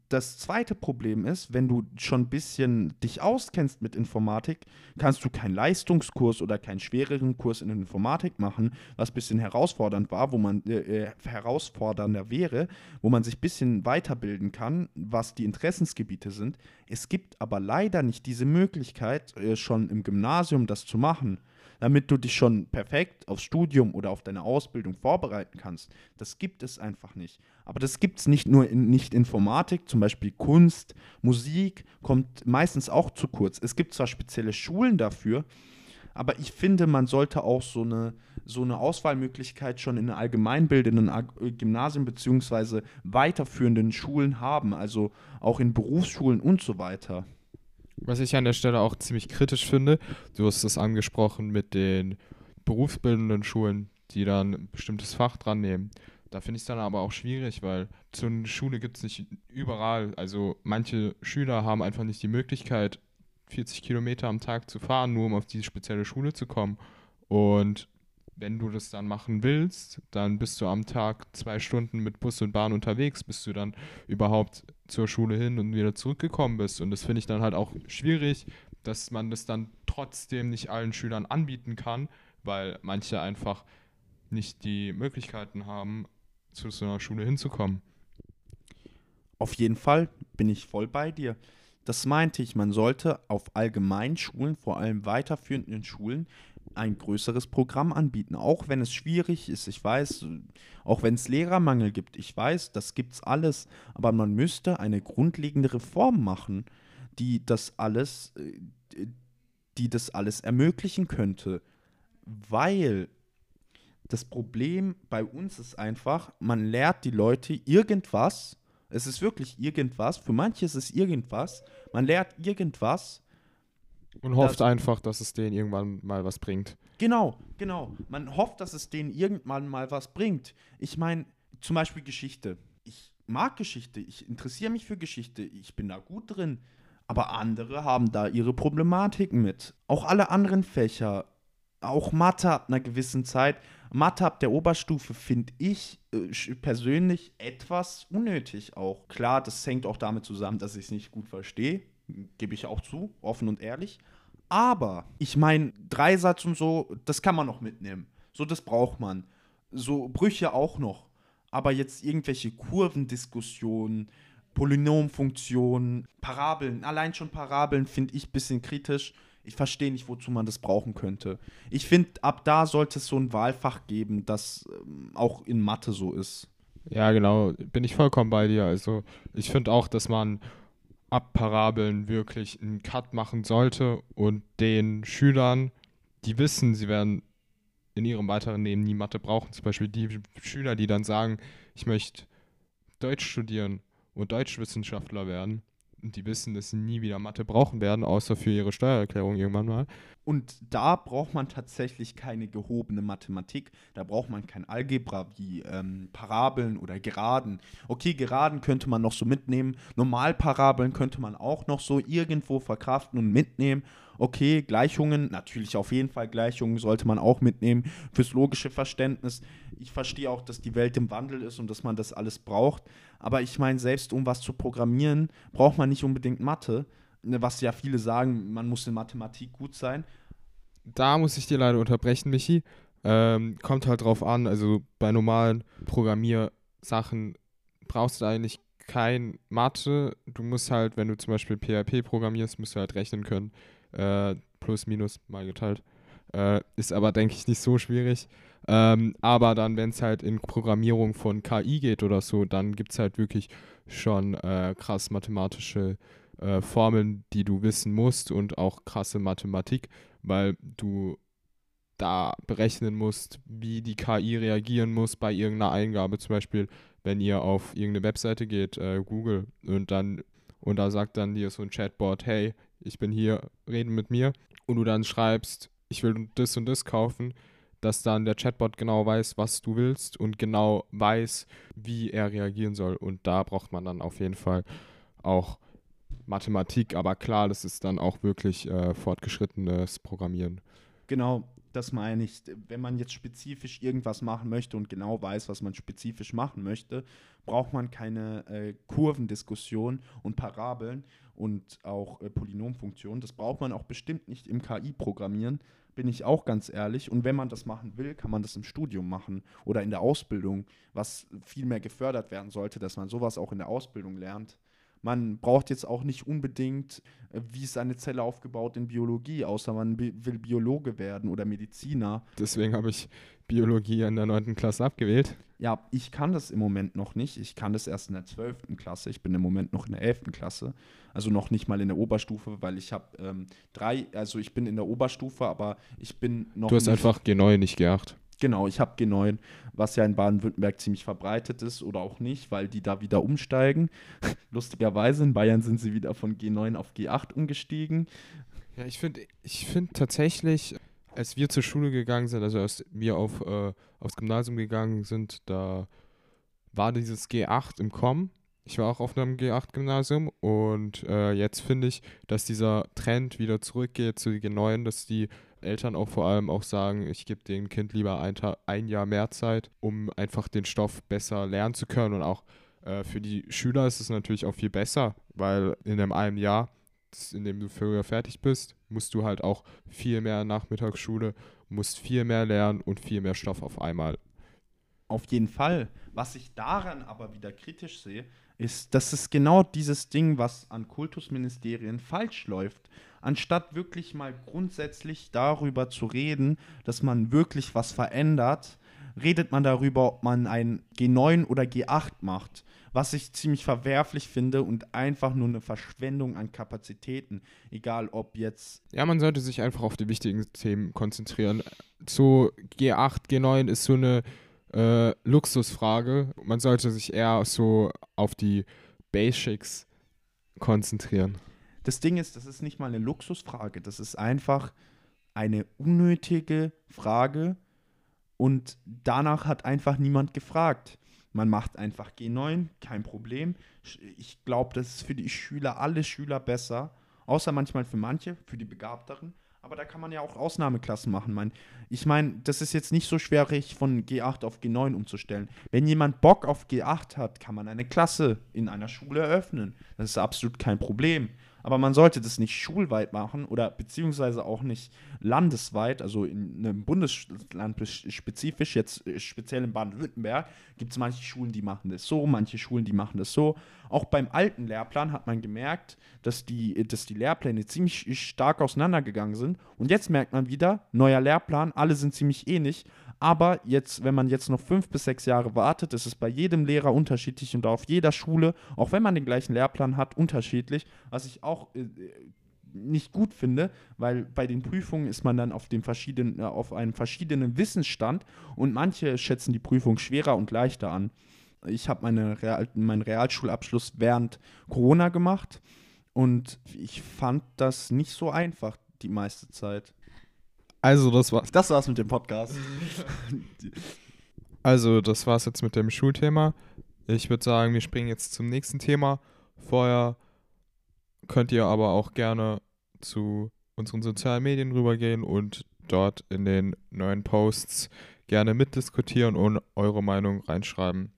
das zweite Problem ist, wenn du schon ein bisschen dich auskennst mit Informatik, kannst du keinen Leistungskurs oder keinen schwereren Kurs in Informatik machen, was ein bisschen herausfordernd war, wo man äh, äh, herausfordernder wäre, wo man sich ein bisschen weiterbilden kann, was die Interessensgebiete sind. Es gibt aber leider nicht diese Möglichkeit, äh, schon im Gymnasium das zu machen damit du dich schon perfekt aufs Studium oder auf deine Ausbildung vorbereiten kannst. Das gibt es einfach nicht. Aber das gibt es nicht nur in nicht Informatik, zum Beispiel Kunst, Musik kommt meistens auch zu kurz. Es gibt zwar spezielle Schulen dafür, aber ich finde, man sollte auch so eine, so eine Auswahlmöglichkeit schon in allgemeinbildenden Gymnasien bzw. weiterführenden Schulen haben, also auch in Berufsschulen und so weiter. Was ich an der Stelle auch ziemlich kritisch finde, du hast es angesprochen mit den berufsbildenden Schulen, die dann ein bestimmtes Fach dran nehmen. Da finde ich es dann aber auch schwierig, weil so eine Schule gibt es nicht überall. Also manche Schüler haben einfach nicht die Möglichkeit, 40 Kilometer am Tag zu fahren, nur um auf diese spezielle Schule zu kommen. Und wenn du das dann machen willst, dann bist du am Tag zwei Stunden mit Bus und Bahn unterwegs, bis du dann überhaupt zur Schule hin und wieder zurückgekommen bist. Und das finde ich dann halt auch schwierig, dass man das dann trotzdem nicht allen Schülern anbieten kann, weil manche einfach nicht die Möglichkeiten haben, zu so einer Schule hinzukommen. Auf jeden Fall bin ich voll bei dir. Das meinte ich, man sollte auf allgemeinen Schulen, vor allem weiterführenden Schulen, ein größeres Programm anbieten, auch wenn es schwierig ist. Ich weiß, auch wenn es Lehrermangel gibt, ich weiß, das gibt es alles, aber man müsste eine grundlegende Reform machen, die das alles, äh, die das alles ermöglichen könnte, weil das Problem bei uns ist einfach, man lehrt die Leute irgendwas. Es ist wirklich irgendwas. Für manche ist es irgendwas. Man lehrt irgendwas und hofft das, einfach, dass es denen irgendwann mal was bringt. Genau, genau. Man hofft, dass es denen irgendwann mal was bringt. Ich meine, zum Beispiel Geschichte. Ich mag Geschichte, ich interessiere mich für Geschichte, ich bin da gut drin. Aber andere haben da ihre Problematiken mit. Auch alle anderen Fächer, auch Mathe ab einer gewissen Zeit. Mathe ab der Oberstufe finde ich äh, persönlich etwas unnötig auch. Klar, das hängt auch damit zusammen, dass ich es nicht gut verstehe gebe ich auch zu, offen und ehrlich. Aber ich meine, Dreisatz und so, das kann man noch mitnehmen. So, das braucht man. So Brüche auch noch. Aber jetzt irgendwelche Kurvendiskussionen, Polynomfunktionen, Parabeln, allein schon Parabeln finde ich ein bisschen kritisch. Ich verstehe nicht, wozu man das brauchen könnte. Ich finde, ab da sollte es so ein Wahlfach geben, das ähm, auch in Mathe so ist. Ja, genau, bin ich vollkommen bei dir. Also ich finde auch, dass man ab Parabeln wirklich einen Cut machen sollte und den Schülern, die wissen, sie werden in ihrem weiteren Leben nie Mathe brauchen, zum Beispiel die Schüler, die dann sagen, ich möchte Deutsch studieren und Deutschwissenschaftler werden, die wissen, dass sie nie wieder Mathe brauchen werden, außer für ihre Steuererklärung irgendwann mal. Und da braucht man tatsächlich keine gehobene Mathematik. Da braucht man kein Algebra wie ähm, Parabeln oder Geraden. Okay, Geraden könnte man noch so mitnehmen. Normalparabeln könnte man auch noch so irgendwo verkraften und mitnehmen okay, Gleichungen, natürlich auf jeden Fall Gleichungen sollte man auch mitnehmen fürs logische Verständnis. Ich verstehe auch, dass die Welt im Wandel ist und dass man das alles braucht. Aber ich meine, selbst um was zu programmieren, braucht man nicht unbedingt Mathe. Ne, was ja viele sagen, man muss in Mathematik gut sein. Da muss ich dir leider unterbrechen, Michi. Ähm, kommt halt drauf an, also bei normalen Programmiersachen brauchst du eigentlich kein Mathe. Du musst halt, wenn du zum Beispiel PHP programmierst, musst du halt rechnen können äh, plus minus mal geteilt. Äh, ist aber, denke ich, nicht so schwierig. Ähm, aber dann, wenn es halt in Programmierung von KI geht oder so, dann gibt es halt wirklich schon äh, krass mathematische äh, Formeln, die du wissen musst und auch krasse Mathematik, weil du da berechnen musst, wie die KI reagieren muss bei irgendeiner Eingabe. Zum Beispiel, wenn ihr auf irgendeine Webseite geht, äh, Google, und dann und da sagt dann dir so ein Chatbot, hey, ich bin hier, reden mit mir und du dann schreibst, ich will das und das kaufen, dass dann der Chatbot genau weiß, was du willst und genau weiß, wie er reagieren soll. Und da braucht man dann auf jeden Fall auch Mathematik, aber klar, das ist dann auch wirklich äh, fortgeschrittenes Programmieren. Genau, das meine ich. Wenn man jetzt spezifisch irgendwas machen möchte und genau weiß, was man spezifisch machen möchte, braucht man keine äh, Kurvendiskussion und Parabeln und auch äh, Polynomfunktionen. Das braucht man auch bestimmt nicht im KI-Programmieren, bin ich auch ganz ehrlich. Und wenn man das machen will, kann man das im Studium machen oder in der Ausbildung, was viel mehr gefördert werden sollte, dass man sowas auch in der Ausbildung lernt. Man braucht jetzt auch nicht unbedingt, äh, wie ist eine Zelle aufgebaut in Biologie, außer man will Biologe werden oder Mediziner. Deswegen habe ich Biologie in der 9. Klasse abgewählt. Ja, ich kann das im Moment noch nicht. Ich kann das erst in der 12. Klasse. Ich bin im Moment noch in der 11. Klasse. Also noch nicht mal in der Oberstufe, weil ich habe ähm, drei, also ich bin in der Oberstufe, aber ich bin noch. Du hast einfach G9 nicht G8. Genau, ich habe G9, was ja in Baden-Württemberg ziemlich verbreitet ist oder auch nicht, weil die da wieder umsteigen. Lustigerweise in Bayern sind sie wieder von G9 auf G8 umgestiegen. Ja, ich finde ich find tatsächlich, als wir zur Schule gegangen sind, also als wir auf, äh, aufs Gymnasium gegangen sind, da war dieses G8 im Kommen. Ich war auch auf einem G8-Gymnasium und äh, jetzt finde ich, dass dieser Trend wieder zurückgeht zu G9, dass die Eltern auch vor allem auch sagen, ich gebe dem Kind lieber ein, ein Jahr mehr Zeit, um einfach den Stoff besser lernen zu können. Und auch äh, für die Schüler ist es natürlich auch viel besser, weil in einem einem Jahr, in dem du früher fertig bist, musst du halt auch viel mehr Nachmittagsschule, musst viel mehr lernen und viel mehr Stoff auf einmal. Auf jeden Fall. Was ich daran aber wieder kritisch sehe, ist, dass es genau dieses Ding, was an Kultusministerien falsch läuft anstatt wirklich mal grundsätzlich darüber zu reden, dass man wirklich was verändert, redet man darüber, ob man ein G9 oder G8 macht, was ich ziemlich verwerflich finde und einfach nur eine Verschwendung an Kapazitäten, egal ob jetzt. Ja, man sollte sich einfach auf die wichtigen Themen konzentrieren. Zu G8, G9 ist so eine äh, Luxusfrage. Man sollte sich eher so auf die Basics konzentrieren. Das Ding ist, das ist nicht mal eine Luxusfrage, das ist einfach eine unnötige Frage und danach hat einfach niemand gefragt. Man macht einfach G9, kein Problem. Ich glaube, das ist für die Schüler, alle Schüler besser, außer manchmal für manche, für die Begabteren. Aber da kann man ja auch Ausnahmeklassen machen. Ich meine, das ist jetzt nicht so schwierig, von G8 auf G9 umzustellen. Wenn jemand Bock auf G8 hat, kann man eine Klasse in einer Schule eröffnen. Das ist absolut kein Problem aber man sollte das nicht schulweit machen oder beziehungsweise auch nicht landesweit, also in einem Bundesland spezifisch, jetzt äh, speziell in Baden-Württemberg, gibt es manche Schulen, die machen das so, manche Schulen, die machen das so. Auch beim alten Lehrplan hat man gemerkt, dass die, dass die Lehrpläne ziemlich stark auseinandergegangen sind. Und jetzt merkt man wieder, neuer Lehrplan, alle sind ziemlich ähnlich, aber jetzt, wenn man jetzt noch fünf bis sechs Jahre wartet, ist es bei jedem Lehrer unterschiedlich und auf jeder Schule, auch wenn man den gleichen Lehrplan hat, unterschiedlich, was ich auch äh, nicht gut finde, weil bei den Prüfungen ist man dann auf, dem verschiedenen, äh, auf einem verschiedenen Wissensstand und manche schätzen die Prüfung schwerer und leichter an. Ich habe meine Real, meinen Realschulabschluss während Corona gemacht und ich fand das nicht so einfach die meiste Zeit. Also, das war's. Das war's mit dem Podcast. also, das war's jetzt mit dem Schulthema. Ich würde sagen, wir springen jetzt zum nächsten Thema. Vorher könnt ihr aber auch gerne zu unseren sozialen Medien rübergehen und dort in den neuen Posts gerne mitdiskutieren und eure Meinung reinschreiben.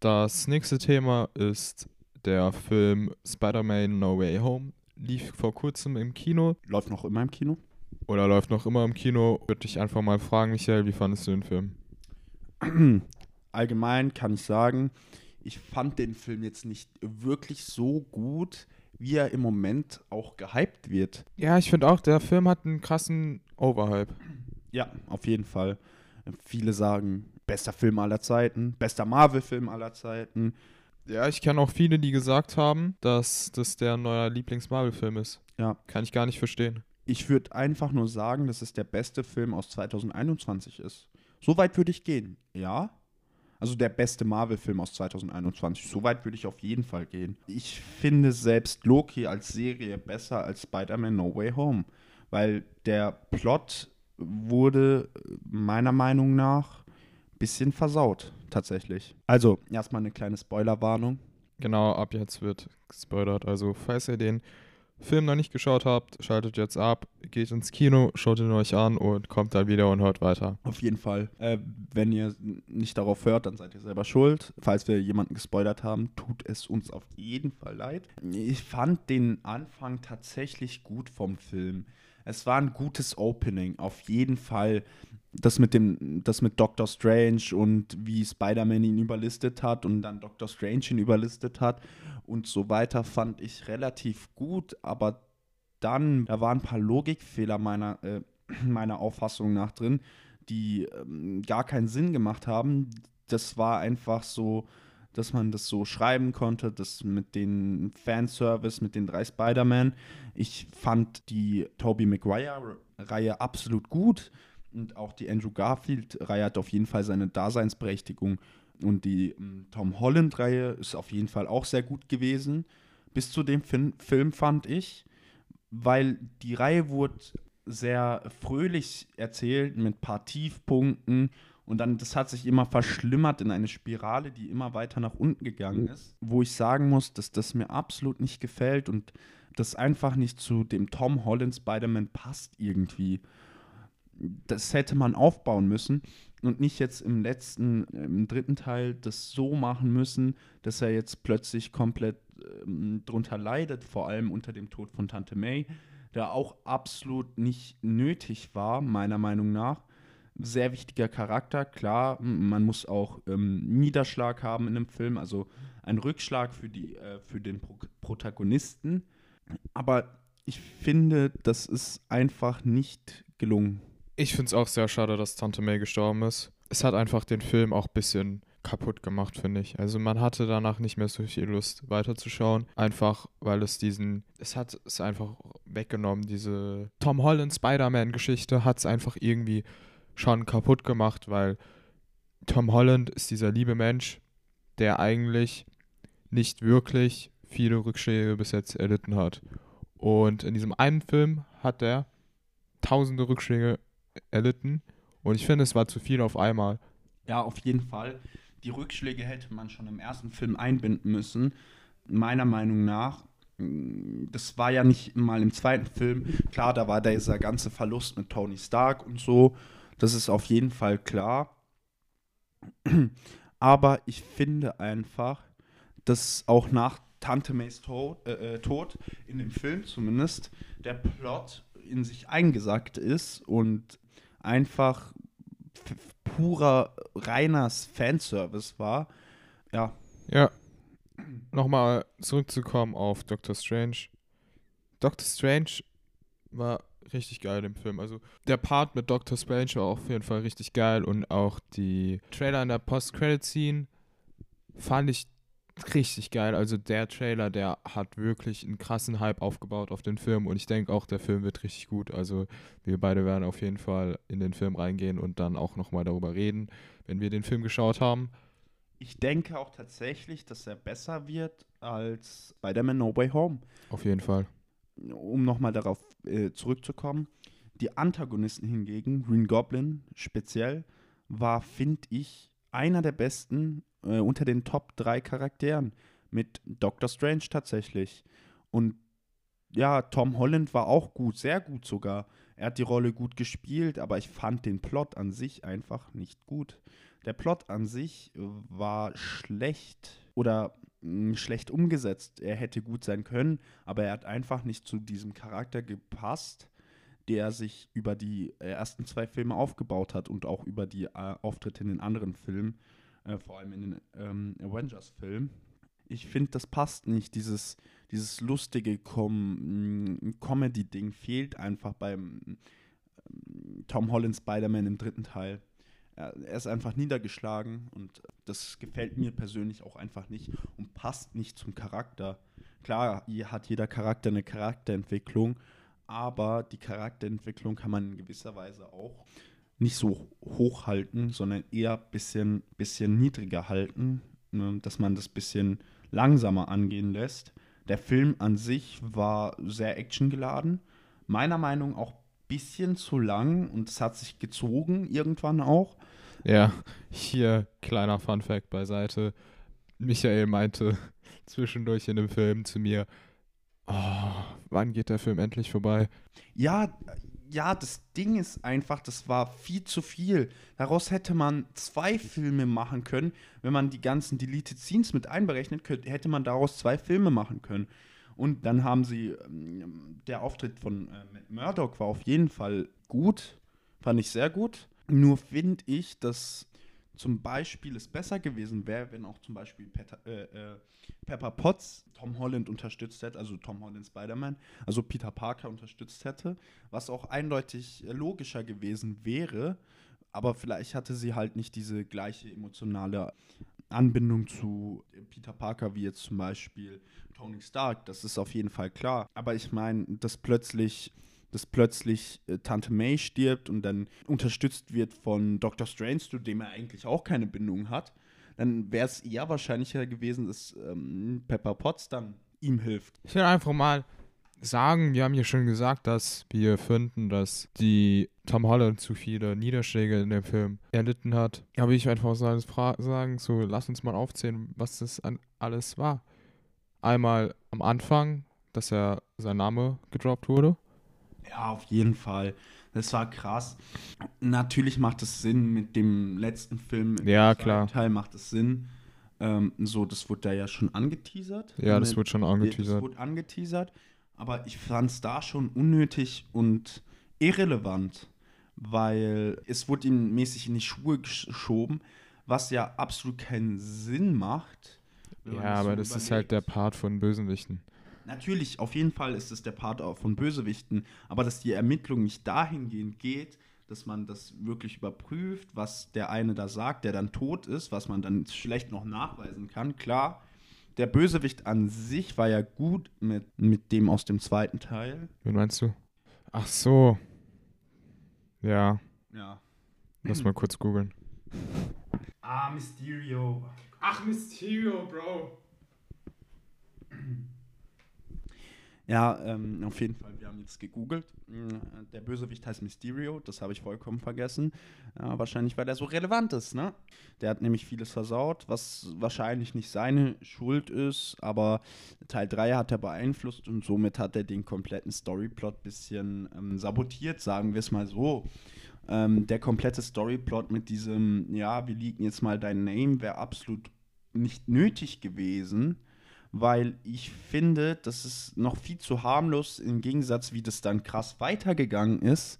Das nächste Thema ist der Film Spider-Man No Way Home. Lief vor kurzem im Kino. Läuft noch immer im Kino? Oder läuft noch immer im Kino. Würde dich einfach mal fragen, Michael, wie fandest du den Film? Allgemein kann ich sagen, ich fand den Film jetzt nicht wirklich so gut, wie er im Moment auch gehypt wird. Ja, ich finde auch, der Film hat einen krassen Overhype. Ja, auf jeden Fall. Viele sagen, bester Film aller Zeiten, bester Marvel-Film aller Zeiten. Ja, ich kenne auch viele, die gesagt haben, dass das der neue Lieblings-Marvel-Film ist. Ja. Kann ich gar nicht verstehen ich würde einfach nur sagen, dass es der beste Film aus 2021 ist. So weit würde ich gehen, ja. Also der beste Marvel-Film aus 2021. So weit würde ich auf jeden Fall gehen. Ich finde selbst Loki als Serie besser als Spider-Man No Way Home, weil der Plot wurde meiner Meinung nach ein bisschen versaut, tatsächlich. Also, erstmal eine kleine Spoilerwarnung. Genau, ab jetzt wird gespoilert. Also, falls ihr den Film noch nicht geschaut habt, schaltet jetzt ab, geht ins Kino, schaut ihn euch an und kommt dann wieder und hört weiter. Auf jeden Fall. Äh, wenn ihr nicht darauf hört, dann seid ihr selber schuld. Falls wir jemanden gespoilert haben, tut es uns auf jeden Fall leid. Ich fand den Anfang tatsächlich gut vom Film. Es war ein gutes Opening, auf jeden Fall das mit dem, das mit Doctor Strange und wie Spider-Man ihn überlistet hat und dann Doctor Strange ihn überlistet hat und so weiter, fand ich relativ gut, aber dann, da waren ein paar Logikfehler meiner, äh, meiner Auffassung nach drin, die ähm, gar keinen Sinn gemacht haben. Das war einfach so, dass man das so schreiben konnte, das mit den Fanservice, mit den drei Spider-Man. Ich fand die Tobey Maguire-Reihe absolut gut und auch die Andrew Garfield-Reihe hat auf jeden Fall seine Daseinsberechtigung. Und die ähm, Tom Holland-Reihe ist auf jeden Fall auch sehr gut gewesen. Bis zu dem Fin Film fand ich, weil die Reihe wurde sehr fröhlich erzählt mit ein paar Tiefpunkten und dann das hat sich immer verschlimmert in eine Spirale, die immer weiter nach unten gegangen ist, wo ich sagen muss, dass das mir absolut nicht gefällt und das einfach nicht zu dem Tom Holland Spider-Man passt irgendwie das hätte man aufbauen müssen und nicht jetzt im letzten, im dritten Teil das so machen müssen, dass er jetzt plötzlich komplett ähm, drunter leidet, vor allem unter dem Tod von Tante May, der auch absolut nicht nötig war, meiner Meinung nach. Sehr wichtiger Charakter, klar, man muss auch ähm, Niederschlag haben in einem Film, also ein Rückschlag für, die, äh, für den Pro Protagonisten. Aber ich finde, das ist einfach nicht gelungen. Ich finde es auch sehr schade, dass Tante May gestorben ist. Es hat einfach den Film auch ein bisschen kaputt gemacht, finde ich. Also man hatte danach nicht mehr so viel Lust weiterzuschauen. Einfach, weil es diesen, es hat es einfach weggenommen. Diese Tom Holland Spider-Man-Geschichte hat es einfach irgendwie schon kaputt gemacht, weil Tom Holland ist dieser liebe Mensch, der eigentlich nicht wirklich viele Rückschläge bis jetzt erlitten hat. Und in diesem einen Film hat er tausende Rückschläge erlitten. Und ich finde, es war zu viel auf einmal. Ja, auf jeden Fall. Die Rückschläge hätte man schon im ersten Film einbinden müssen. Meiner Meinung nach. Das war ja nicht mal im zweiten Film. Klar, da war dieser ganze Verlust mit Tony Stark und so. Das ist auf jeden Fall klar. Aber ich finde einfach, dass auch nach Tante Mays Tod, äh, äh, Tod, in dem Film zumindest, der Plot in sich eingesackt ist und einfach purer, reiner Fanservice war. Ja. Ja. Nochmal zurückzukommen auf Doctor Strange. Doctor Strange war richtig geil im Film. Also der Part mit Doctor Strange war auf jeden Fall richtig geil und auch die Trailer in der Post-Credit-Scene fand ich richtig geil. Also der Trailer, der hat wirklich einen krassen Hype aufgebaut auf den Film und ich denke auch, der Film wird richtig gut. Also wir beide werden auf jeden Fall in den Film reingehen und dann auch nochmal darüber reden, wenn wir den Film geschaut haben. Ich denke auch tatsächlich, dass er besser wird als Spider-Man No Way Home. Auf jeden Fall. Um nochmal darauf äh, zurückzukommen. Die Antagonisten hingegen, Green Goblin speziell, war, finde ich, einer der besten äh, unter den Top 3 Charakteren mit Doctor Strange tatsächlich. Und ja, Tom Holland war auch gut, sehr gut sogar. Er hat die Rolle gut gespielt, aber ich fand den Plot an sich einfach nicht gut. Der Plot an sich war schlecht oder schlecht umgesetzt. Er hätte gut sein können, aber er hat einfach nicht zu diesem Charakter gepasst, der sich über die äh, ersten zwei Filme aufgebaut hat und auch über die äh, Auftritte in den anderen Filmen äh, vor allem in den ähm, Avengers-Filmen. Ich finde, das passt nicht. Dieses, dieses lustige Com Comedy-Ding fehlt einfach beim ähm, Tom Holland Spider-Man im dritten Teil. Er, ist einfach niedergeschlagen und das gefällt mir persönlich auch einfach nicht und passt nicht zum Charakter. Klar, hier hat jeder Charakter eine Charakterentwicklung, aber die Charakterentwicklung kann man in gewisser Weise auch nicht so hoch halten, sondern eher ein bisschen, bisschen niedriger halten, ne, dass man das ein bisschen langsamer angehen lässt. Der Film an sich war sehr actiongeladen. Meiner Meinung, auch, bisschen zu lang und es hat sich gezogen irgendwann auch. Ja, hier kleiner Fun Fact beiseite. Michael meinte zwischendurch in dem Film zu mir, oh, wann geht der Film endlich vorbei? Ja, ja, das Ding ist einfach, das war viel zu viel. Daraus hätte man zwei Filme machen können. Wenn man die ganzen Deleted Scenes mit einberechnet, könnte, hätte man daraus zwei Filme machen können. Und dann haben sie, ähm, der Auftritt von äh, Murdoch war auf jeden Fall gut, fand ich sehr gut. Nur finde ich, dass zum Beispiel es besser gewesen wäre, wenn auch zum Beispiel Peter, äh, äh, Pepper Potts Tom Holland unterstützt hätte, also Tom Holland Spider-Man, also Peter Parker unterstützt hätte, was auch eindeutig äh, logischer gewesen wäre. Aber vielleicht hatte sie halt nicht diese gleiche emotionale Anbindung zu Peter Parker wie jetzt zum Beispiel Tony Stark. Das ist auf jeden Fall klar. Aber ich meine, dass plötzlich dass plötzlich äh, Tante May stirbt und dann unterstützt wird von Dr. Strange, zu dem er eigentlich auch keine Bindung hat, dann wäre es eher wahrscheinlicher gewesen, dass ähm, Pepper Potts dann ihm hilft. Ich will einfach mal sagen, wir haben ja schon gesagt, dass wir finden, dass die Tom Holland zu viele Niederschläge in dem Film erlitten hat. Will ich einfach sagen, so lass uns mal aufzählen, was das alles war. Einmal am Anfang, dass er sein Name gedroppt wurde. Ja, auf jeden Fall. Das war krass. Natürlich macht es Sinn mit dem letzten Film. Ja, klar. Teil macht es Sinn. Ähm, so, das wurde da ja schon angeteasert. Ja, das wurde schon angeteasert. Das wurde angeteasert. Aber ich fand es da schon unnötig und irrelevant, weil es wurde ihm mäßig in die Schuhe geschoben, was ja absolut keinen Sinn macht. Ja, aber so das überlegt. ist halt der Part von Bösenwichten. Natürlich, auf jeden Fall ist es der Part auch von Bösewichten, aber dass die Ermittlung nicht dahingehend geht, dass man das wirklich überprüft, was der eine da sagt, der dann tot ist, was man dann schlecht noch nachweisen kann. Klar, der Bösewicht an sich war ja gut mit, mit dem aus dem zweiten Teil. Wen meinst du? Ach so. Ja. Ja. Lass mal kurz googeln. Ah, Mysterio. Ach, Mysterio, Bro. Ja, ähm, auf jeden Fall, wir haben jetzt gegoogelt. Mm, der Bösewicht heißt Mysterio, das habe ich vollkommen vergessen. Ja, wahrscheinlich, weil der so relevant ist, ne? Der hat nämlich vieles versaut, was wahrscheinlich nicht seine Schuld ist, aber Teil 3 hat er beeinflusst und somit hat er den kompletten Storyplot ein bisschen ähm, sabotiert, sagen wir es mal so. Ähm, der komplette Storyplot mit diesem, ja, wir liegen jetzt mal dein Name, wäre absolut nicht nötig gewesen weil ich finde, das ist noch viel zu harmlos im Gegensatz, wie das dann krass weitergegangen ist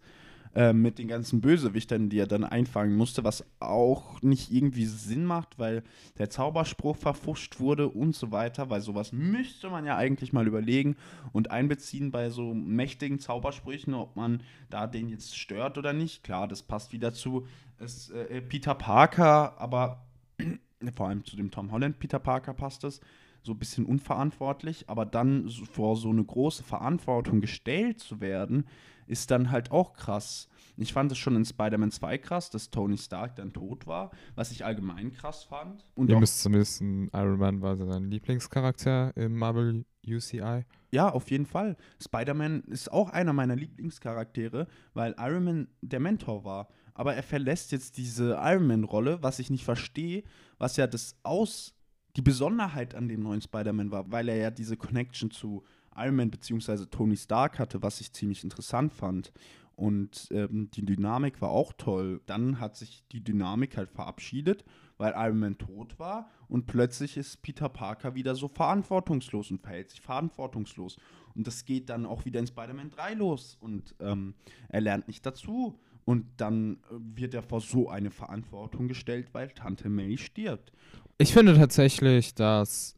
äh, mit den ganzen Bösewichtern, die er dann einfangen musste, was auch nicht irgendwie Sinn macht, weil der Zauberspruch verfuscht wurde und so weiter, weil sowas müsste man ja eigentlich mal überlegen und einbeziehen bei so mächtigen Zaubersprüchen, ob man da den jetzt stört oder nicht. Klar, das passt wieder zu es, äh, Peter Parker, aber vor allem zu dem Tom Holland Peter Parker passt es so ein bisschen unverantwortlich, aber dann vor so eine große Verantwortung gestellt zu werden, ist dann halt auch krass. Ich fand es schon in Spider-Man 2 krass, dass Tony Stark dann tot war, was ich allgemein krass fand. Und Ihr müsst zumindest Iron Man war sein Lieblingscharakter im Marvel UCI. Ja, auf jeden Fall. Spider-Man ist auch einer meiner Lieblingscharaktere, weil Iron Man der Mentor war. Aber er verlässt jetzt diese Iron Man-Rolle, was ich nicht verstehe, was ja das aus die Besonderheit an dem neuen Spider-Man war, weil er ja diese Connection zu Iron Man bzw. Tony Stark hatte, was ich ziemlich interessant fand. Und ähm, die Dynamik war auch toll. Dann hat sich die Dynamik halt verabschiedet, weil Iron Man tot war. Und plötzlich ist Peter Parker wieder so verantwortungslos und verhält sich verantwortungslos. Und das geht dann auch wieder in Spider-Man 3 los. Und ähm, er lernt nicht dazu. Und dann äh, wird er vor so eine Verantwortung gestellt, weil Tante May stirbt. Ich finde tatsächlich, dass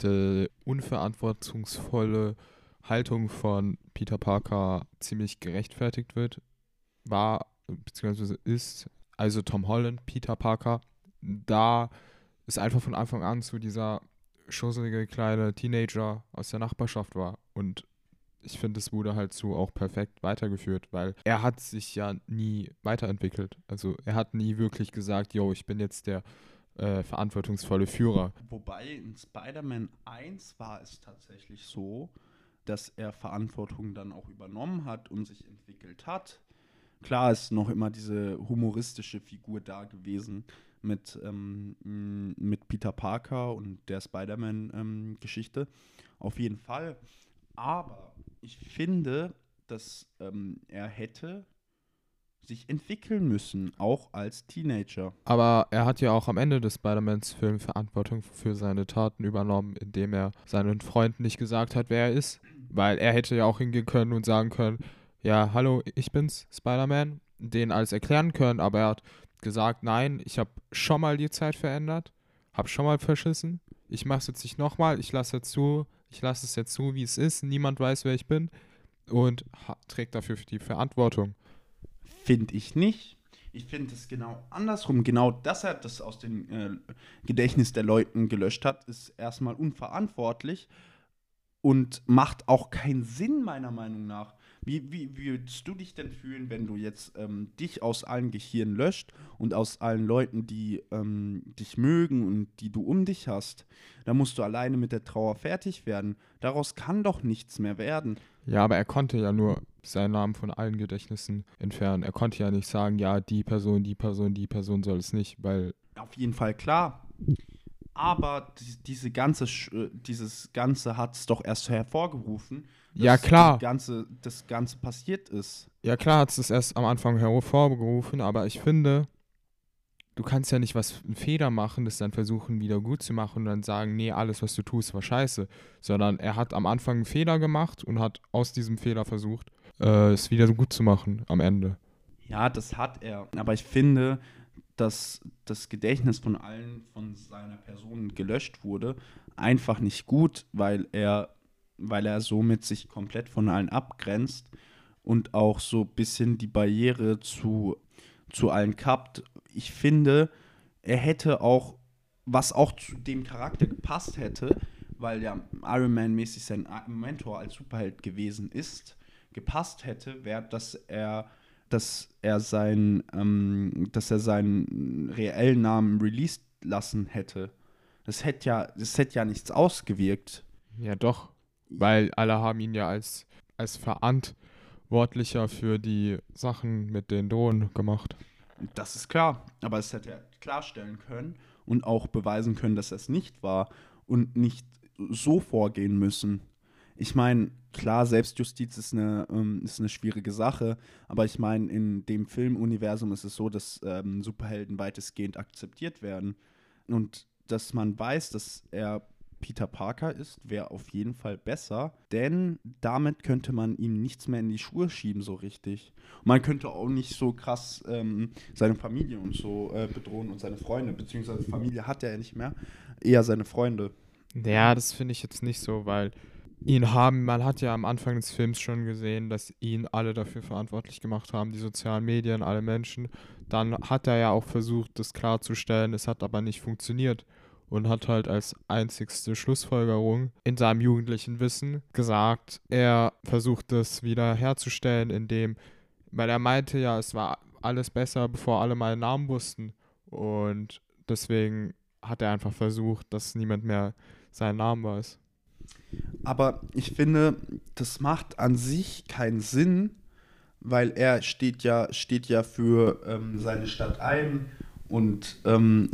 die unverantwortungsvolle Haltung von Peter Parker ziemlich gerechtfertigt wird. War, beziehungsweise ist, also Tom Holland, Peter Parker, da ist einfach von Anfang an zu dieser schusselige kleine Teenager aus der Nachbarschaft war. Und ich finde, es wurde halt so auch perfekt weitergeführt, weil er hat sich ja nie weiterentwickelt. Also er hat nie wirklich gesagt, yo, ich bin jetzt der äh, verantwortungsvolle Führer. Wobei in Spider-Man 1 war es tatsächlich so, dass er Verantwortung dann auch übernommen hat und sich entwickelt hat. Klar ist noch immer diese humoristische Figur da gewesen mit, ähm, mit Peter Parker und der Spider-Man-Geschichte. Ähm, Auf jeden Fall. Aber ich finde, dass ähm, er hätte sich entwickeln müssen, auch als Teenager. Aber er hat ja auch am Ende des Spider-Mans-Films Verantwortung für seine Taten übernommen, indem er seinen Freunden nicht gesagt hat, wer er ist. Weil er hätte ja auch hingehen können und sagen können, ja, hallo, ich bin's, Spider-Man, denen alles erklären können, aber er hat gesagt, nein, ich habe schon mal die Zeit verändert, habe schon mal verschissen, ich mache es jetzt nicht nochmal, ich lasse zu, ich lasse es jetzt zu, wie es ist, niemand weiß, wer ich bin und trägt dafür die Verantwortung. Finde ich nicht. Ich finde es genau andersrum. Genau, dass er das aus dem äh, Gedächtnis der Leuten gelöscht hat, ist erstmal unverantwortlich und macht auch keinen Sinn, meiner Meinung nach. Wie, wie, wie würdest du dich denn fühlen, wenn du jetzt ähm, dich aus allen Gehirnen löscht und aus allen Leuten, die ähm, dich mögen und die du um dich hast? Da musst du alleine mit der Trauer fertig werden. Daraus kann doch nichts mehr werden. Ja, aber er konnte ja nur seinen Namen von allen Gedächtnissen entfernen. Er konnte ja nicht sagen, ja, die Person, die Person, die Person soll es nicht, weil. Auf jeden Fall klar aber die, diese ganze, äh, dieses Ganze hat es doch erst hervorgerufen. Ja, klar. Ganze, das Ganze passiert ist. Ja, klar hat es erst am Anfang hervorgerufen, aber ich finde, du kannst ja nicht was einen Fehler machen, das dann versuchen wieder gut zu machen und dann sagen, nee, alles, was du tust, war scheiße. Sondern er hat am Anfang einen Fehler gemacht und hat aus diesem Fehler versucht, äh, es wieder so gut zu machen am Ende. Ja, das hat er. Aber ich finde, dass das Gedächtnis von allen von seiner Person gelöscht wurde, einfach nicht gut, weil er, weil er somit sich komplett von allen abgrenzt und auch so ein bisschen die Barriere zu, zu allen kappt. Ich finde, er hätte auch, was auch zu dem Charakter gepasst hätte, weil ja Iron Man mäßig sein Mentor als Superheld gewesen ist, gepasst hätte, wäre, dass er dass er sein, ähm, dass er seinen reellen Namen released lassen hätte. Das hätte ja, das hätte ja nichts ausgewirkt. Ja, doch. Weil alle haben ihn ja als, als Verantwortlicher für die Sachen mit den Drohnen gemacht. Das ist klar. Aber es hätte er klarstellen können und auch beweisen können, dass er es nicht war und nicht so vorgehen müssen. Ich meine, klar, Selbstjustiz ist eine, ähm, ist eine schwierige Sache, aber ich meine, in dem Filmuniversum ist es so, dass ähm, Superhelden weitestgehend akzeptiert werden. Und dass man weiß, dass er Peter Parker ist, wäre auf jeden Fall besser, denn damit könnte man ihm nichts mehr in die Schuhe schieben, so richtig. Man könnte auch nicht so krass ähm, seine Familie und so äh, bedrohen und seine Freunde, beziehungsweise Familie hat er ja nicht mehr, eher seine Freunde. Ja, das finde ich jetzt nicht so, weil ihn haben, man hat ja am Anfang des Films schon gesehen, dass ihn alle dafür verantwortlich gemacht haben, die sozialen Medien, alle Menschen. Dann hat er ja auch versucht, das klarzustellen, es hat aber nicht funktioniert und hat halt als einzigste Schlussfolgerung in seinem jugendlichen Wissen gesagt, er versucht das wieder herzustellen, indem, weil er meinte ja, es war alles besser, bevor alle meinen Namen wussten und deswegen hat er einfach versucht, dass niemand mehr seinen Namen weiß. Aber ich finde, das macht an sich keinen Sinn, weil er steht ja, steht ja für ähm, seine Stadt ein und ähm,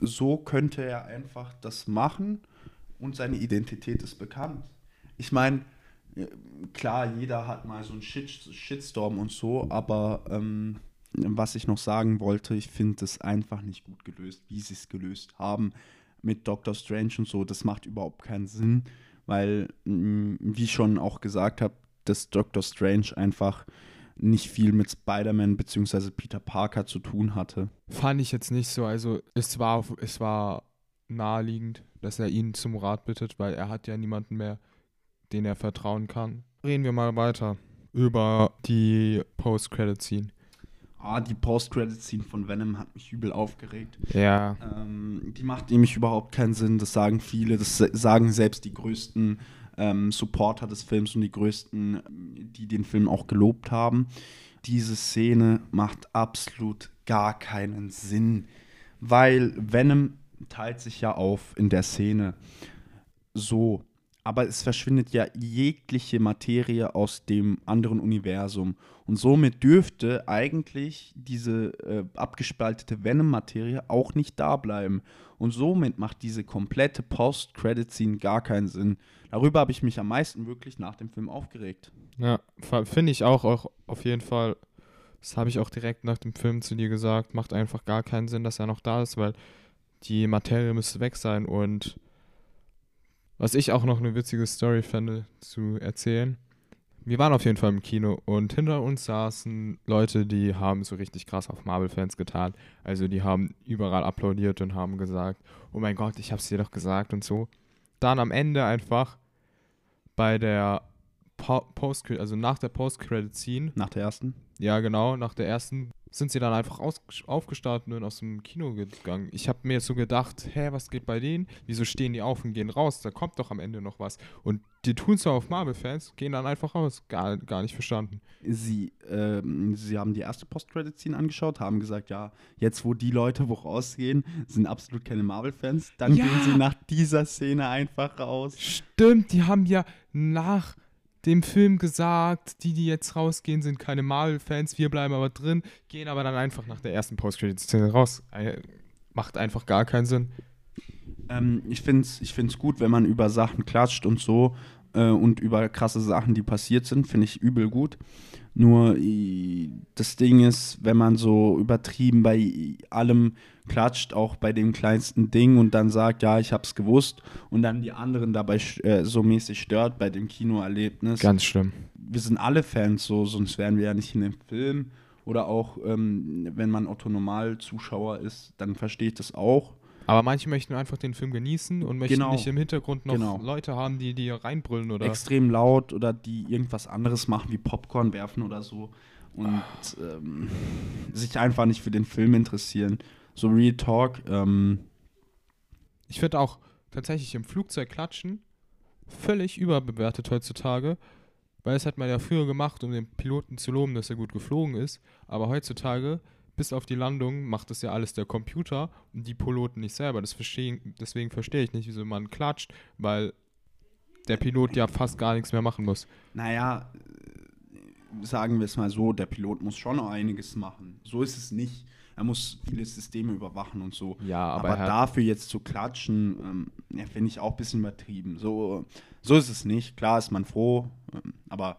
so könnte er einfach das machen und seine Identität ist bekannt. Ich meine, äh, klar, jeder hat mal so einen Shit Shitstorm und so, aber ähm, was ich noch sagen wollte, ich finde es einfach nicht gut gelöst, wie sie es gelöst haben mit Doctor Strange und so. Das macht überhaupt keinen Sinn weil, mm, wie ich schon auch gesagt habe, dass Doctor Strange einfach nicht viel mit Spider-Man bzw. Peter Parker zu tun hatte. Fand ich jetzt nicht so. Also es war, es war naheliegend, dass er ihn zum Rat bittet, weil er hat ja niemanden mehr, den er vertrauen kann. Reden wir mal weiter über die Post-Credit-Scene. Ah, die Post-Credit-Scene von Venom hat mich übel aufgeregt. Ja. Ähm, die macht nämlich überhaupt keinen Sinn. Das sagen viele. Das sagen selbst die größten ähm, Supporter des Films und die größten, die den Film auch gelobt haben. Diese Szene macht absolut gar keinen Sinn, weil Venom teilt sich ja auf in der Szene so. aber es verschwindet ja jegliche Materie aus dem anderen Universum. Und somit dürfte eigentlich diese äh, abgespaltete Venom-Materie auch nicht da bleiben. Und somit macht diese komplette Post-Credit-Scene gar keinen Sinn. Darüber habe ich mich am meisten wirklich nach dem Film aufgeregt. Ja, finde ich auch, auch auf jeden Fall. Das habe ich auch direkt nach dem Film zu dir gesagt. Macht einfach gar keinen Sinn, dass er noch da ist, weil die Materie müsste weg sein. Und was ich auch noch eine witzige Story fände zu erzählen. Wir waren auf jeden Fall im Kino und hinter uns saßen Leute, die haben so richtig krass auf Marvel-Fans getan. Also die haben überall applaudiert und haben gesagt, oh mein Gott, ich hab's dir doch gesagt und so. Dann am Ende einfach bei der Post, also nach der Post-Credit-Scene. Nach der ersten? Ja, genau, nach der ersten sind sie dann einfach aus, aufgestartet und aus dem Kino gegangen. Ich habe mir so gedacht, hä, was geht bei denen? Wieso stehen die auf und gehen raus? Da kommt doch am Ende noch was. Und die tun es auf Marvel-Fans, gehen dann einfach raus. Gar, gar nicht verstanden. Sie, ähm, sie haben die erste Post-Credit-Scene angeschaut, haben gesagt, ja, jetzt wo die Leute wo rausgehen, sind absolut keine Marvel-Fans. Dann ja. gehen sie nach dieser Szene einfach raus. Stimmt, die haben ja nach dem Film gesagt, die, die jetzt rausgehen, sind keine Marvel-Fans, wir bleiben aber drin, gehen aber dann einfach nach der ersten Post-Credit-Szene raus. Äh, macht einfach gar keinen Sinn. Ähm, ich finde es ich find's gut, wenn man über Sachen klatscht und so äh, und über krasse Sachen, die passiert sind, finde ich übel gut. Nur das Ding ist, wenn man so übertrieben bei allem klatscht, auch bei dem kleinsten Ding und dann sagt, ja, ich hab's gewusst und dann die anderen dabei äh, so mäßig stört bei dem Kinoerlebnis. Ganz schlimm. Wir sind alle Fans so, sonst wären wir ja nicht in dem Film. Oder auch, ähm, wenn man Otto-Normal-Zuschauer ist, dann verstehe ich das auch. Aber manche möchten einfach den Film genießen und möchten genau. nicht im Hintergrund noch genau. Leute haben, die, die reinbrüllen oder. Extrem laut oder die irgendwas anderes machen, wie Popcorn werfen oder so. Und ähm, sich einfach nicht für den Film interessieren. So Real Talk. Ähm, ich finde auch tatsächlich im Flugzeug klatschen völlig überbewertet heutzutage. Weil es hat man ja früher gemacht, um den Piloten zu loben, dass er gut geflogen ist. Aber heutzutage bis auf die Landung macht das ja alles der Computer und die Piloten nicht selber. Das versteh, deswegen verstehe ich nicht, wieso man klatscht, weil der Pilot ja fast gar nichts mehr machen muss. Naja, sagen wir es mal so, der Pilot muss schon noch einiges machen. So ist es nicht. Er muss viele Systeme überwachen und so. Ja, aber, aber dafür jetzt zu klatschen, ähm, ja, finde ich auch ein bisschen übertrieben. So, so ist es nicht. Klar ist man froh, ähm, aber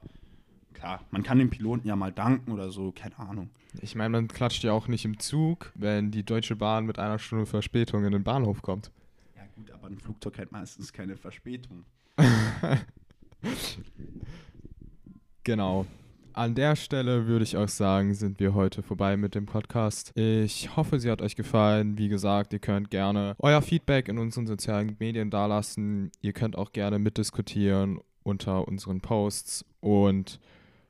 klar, man kann dem Piloten ja mal danken oder so, keine Ahnung. Ich meine, man klatscht ja auch nicht im Zug, wenn die Deutsche Bahn mit einer Stunde Verspätung in den Bahnhof kommt. Ja gut, aber ein Flugzeug hat meistens keine Verspätung. genau. An der Stelle würde ich auch sagen, sind wir heute vorbei mit dem Podcast. Ich hoffe, sie hat euch gefallen. Wie gesagt, ihr könnt gerne euer Feedback in unseren sozialen Medien dalassen. Ihr könnt auch gerne mitdiskutieren unter unseren Posts und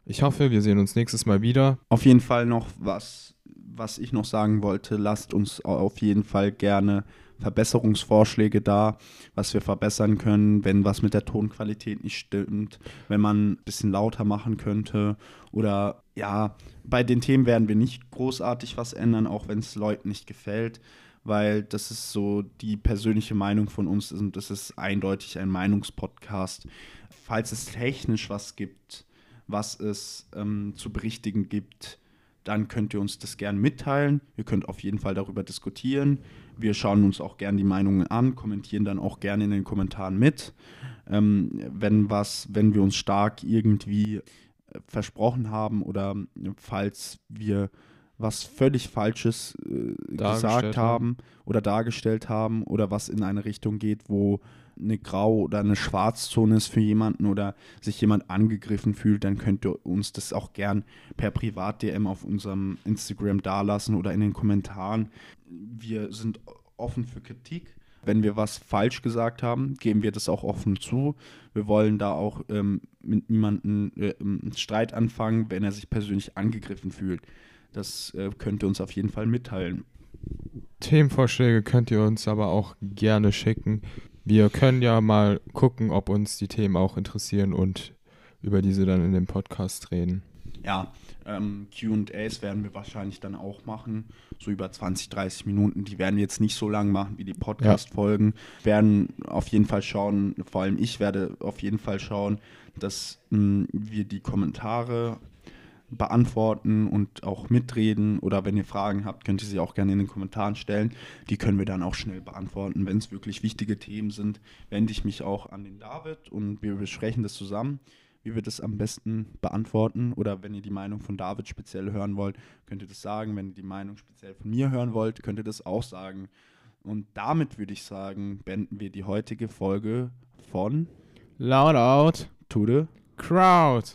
ich hoffe, wir sehen uns nächstes Mal wieder. Auf jeden Fall noch was, was ich noch sagen wollte. Lasst uns auf jeden Fall gerne Verbesserungsvorschläge da, was wir verbessern können, wenn was mit der Tonqualität nicht stimmt, wenn man ein bisschen lauter machen könnte. Oder ja, bei den Themen werden wir nicht großartig was ändern, auch wenn es Leuten nicht gefällt, weil das ist so die persönliche Meinung von uns und das ist eindeutig ein Meinungspodcast. Falls es technisch was gibt, was es ähm, zu berichtigen gibt, dann könnt ihr uns das gern mitteilen. Ihr könnt auf jeden Fall darüber diskutieren. Wir schauen uns auch gern die Meinungen an, kommentieren dann auch gerne in den Kommentaren mit. Ähm, wenn was, wenn wir uns stark irgendwie äh, versprochen haben oder falls wir was völlig Falsches äh, gesagt haben oder dargestellt haben oder was in eine Richtung geht, wo eine Grau- oder eine Schwarzzone ist für jemanden oder sich jemand angegriffen fühlt, dann könnt ihr uns das auch gern per Privat-DM auf unserem Instagram dalassen oder in den Kommentaren. Wir sind offen für Kritik. Wenn wir was falsch gesagt haben, geben wir das auch offen zu. Wir wollen da auch ähm, mit niemandem äh, Streit anfangen, wenn er sich persönlich angegriffen fühlt. Das äh, könnt ihr uns auf jeden Fall mitteilen. Themenvorschläge könnt ihr uns aber auch gerne schicken. Wir können ja mal gucken, ob uns die Themen auch interessieren und über diese dann in dem Podcast reden. Ja, ähm, QAs werden wir wahrscheinlich dann auch machen, so über 20, 30 Minuten. Die werden wir jetzt nicht so lang machen wie die Podcast-Folgen. Ja. Werden auf jeden Fall schauen, vor allem ich werde auf jeden Fall schauen, dass mh, hm, wir die Kommentare beantworten und auch mitreden. Oder wenn ihr Fragen habt, könnt ihr sie auch gerne in den Kommentaren stellen. Die können wir dann auch schnell beantworten. Wenn es wirklich wichtige Themen sind, wende ich mich auch an den David und wir besprechen das zusammen wie wir das am besten beantworten. Oder wenn ihr die Meinung von David speziell hören wollt, könnt ihr das sagen. Wenn ihr die Meinung speziell von mir hören wollt, könnt ihr das auch sagen. Und damit würde ich sagen, beenden wir die heutige Folge von Loud Out to the Crowd.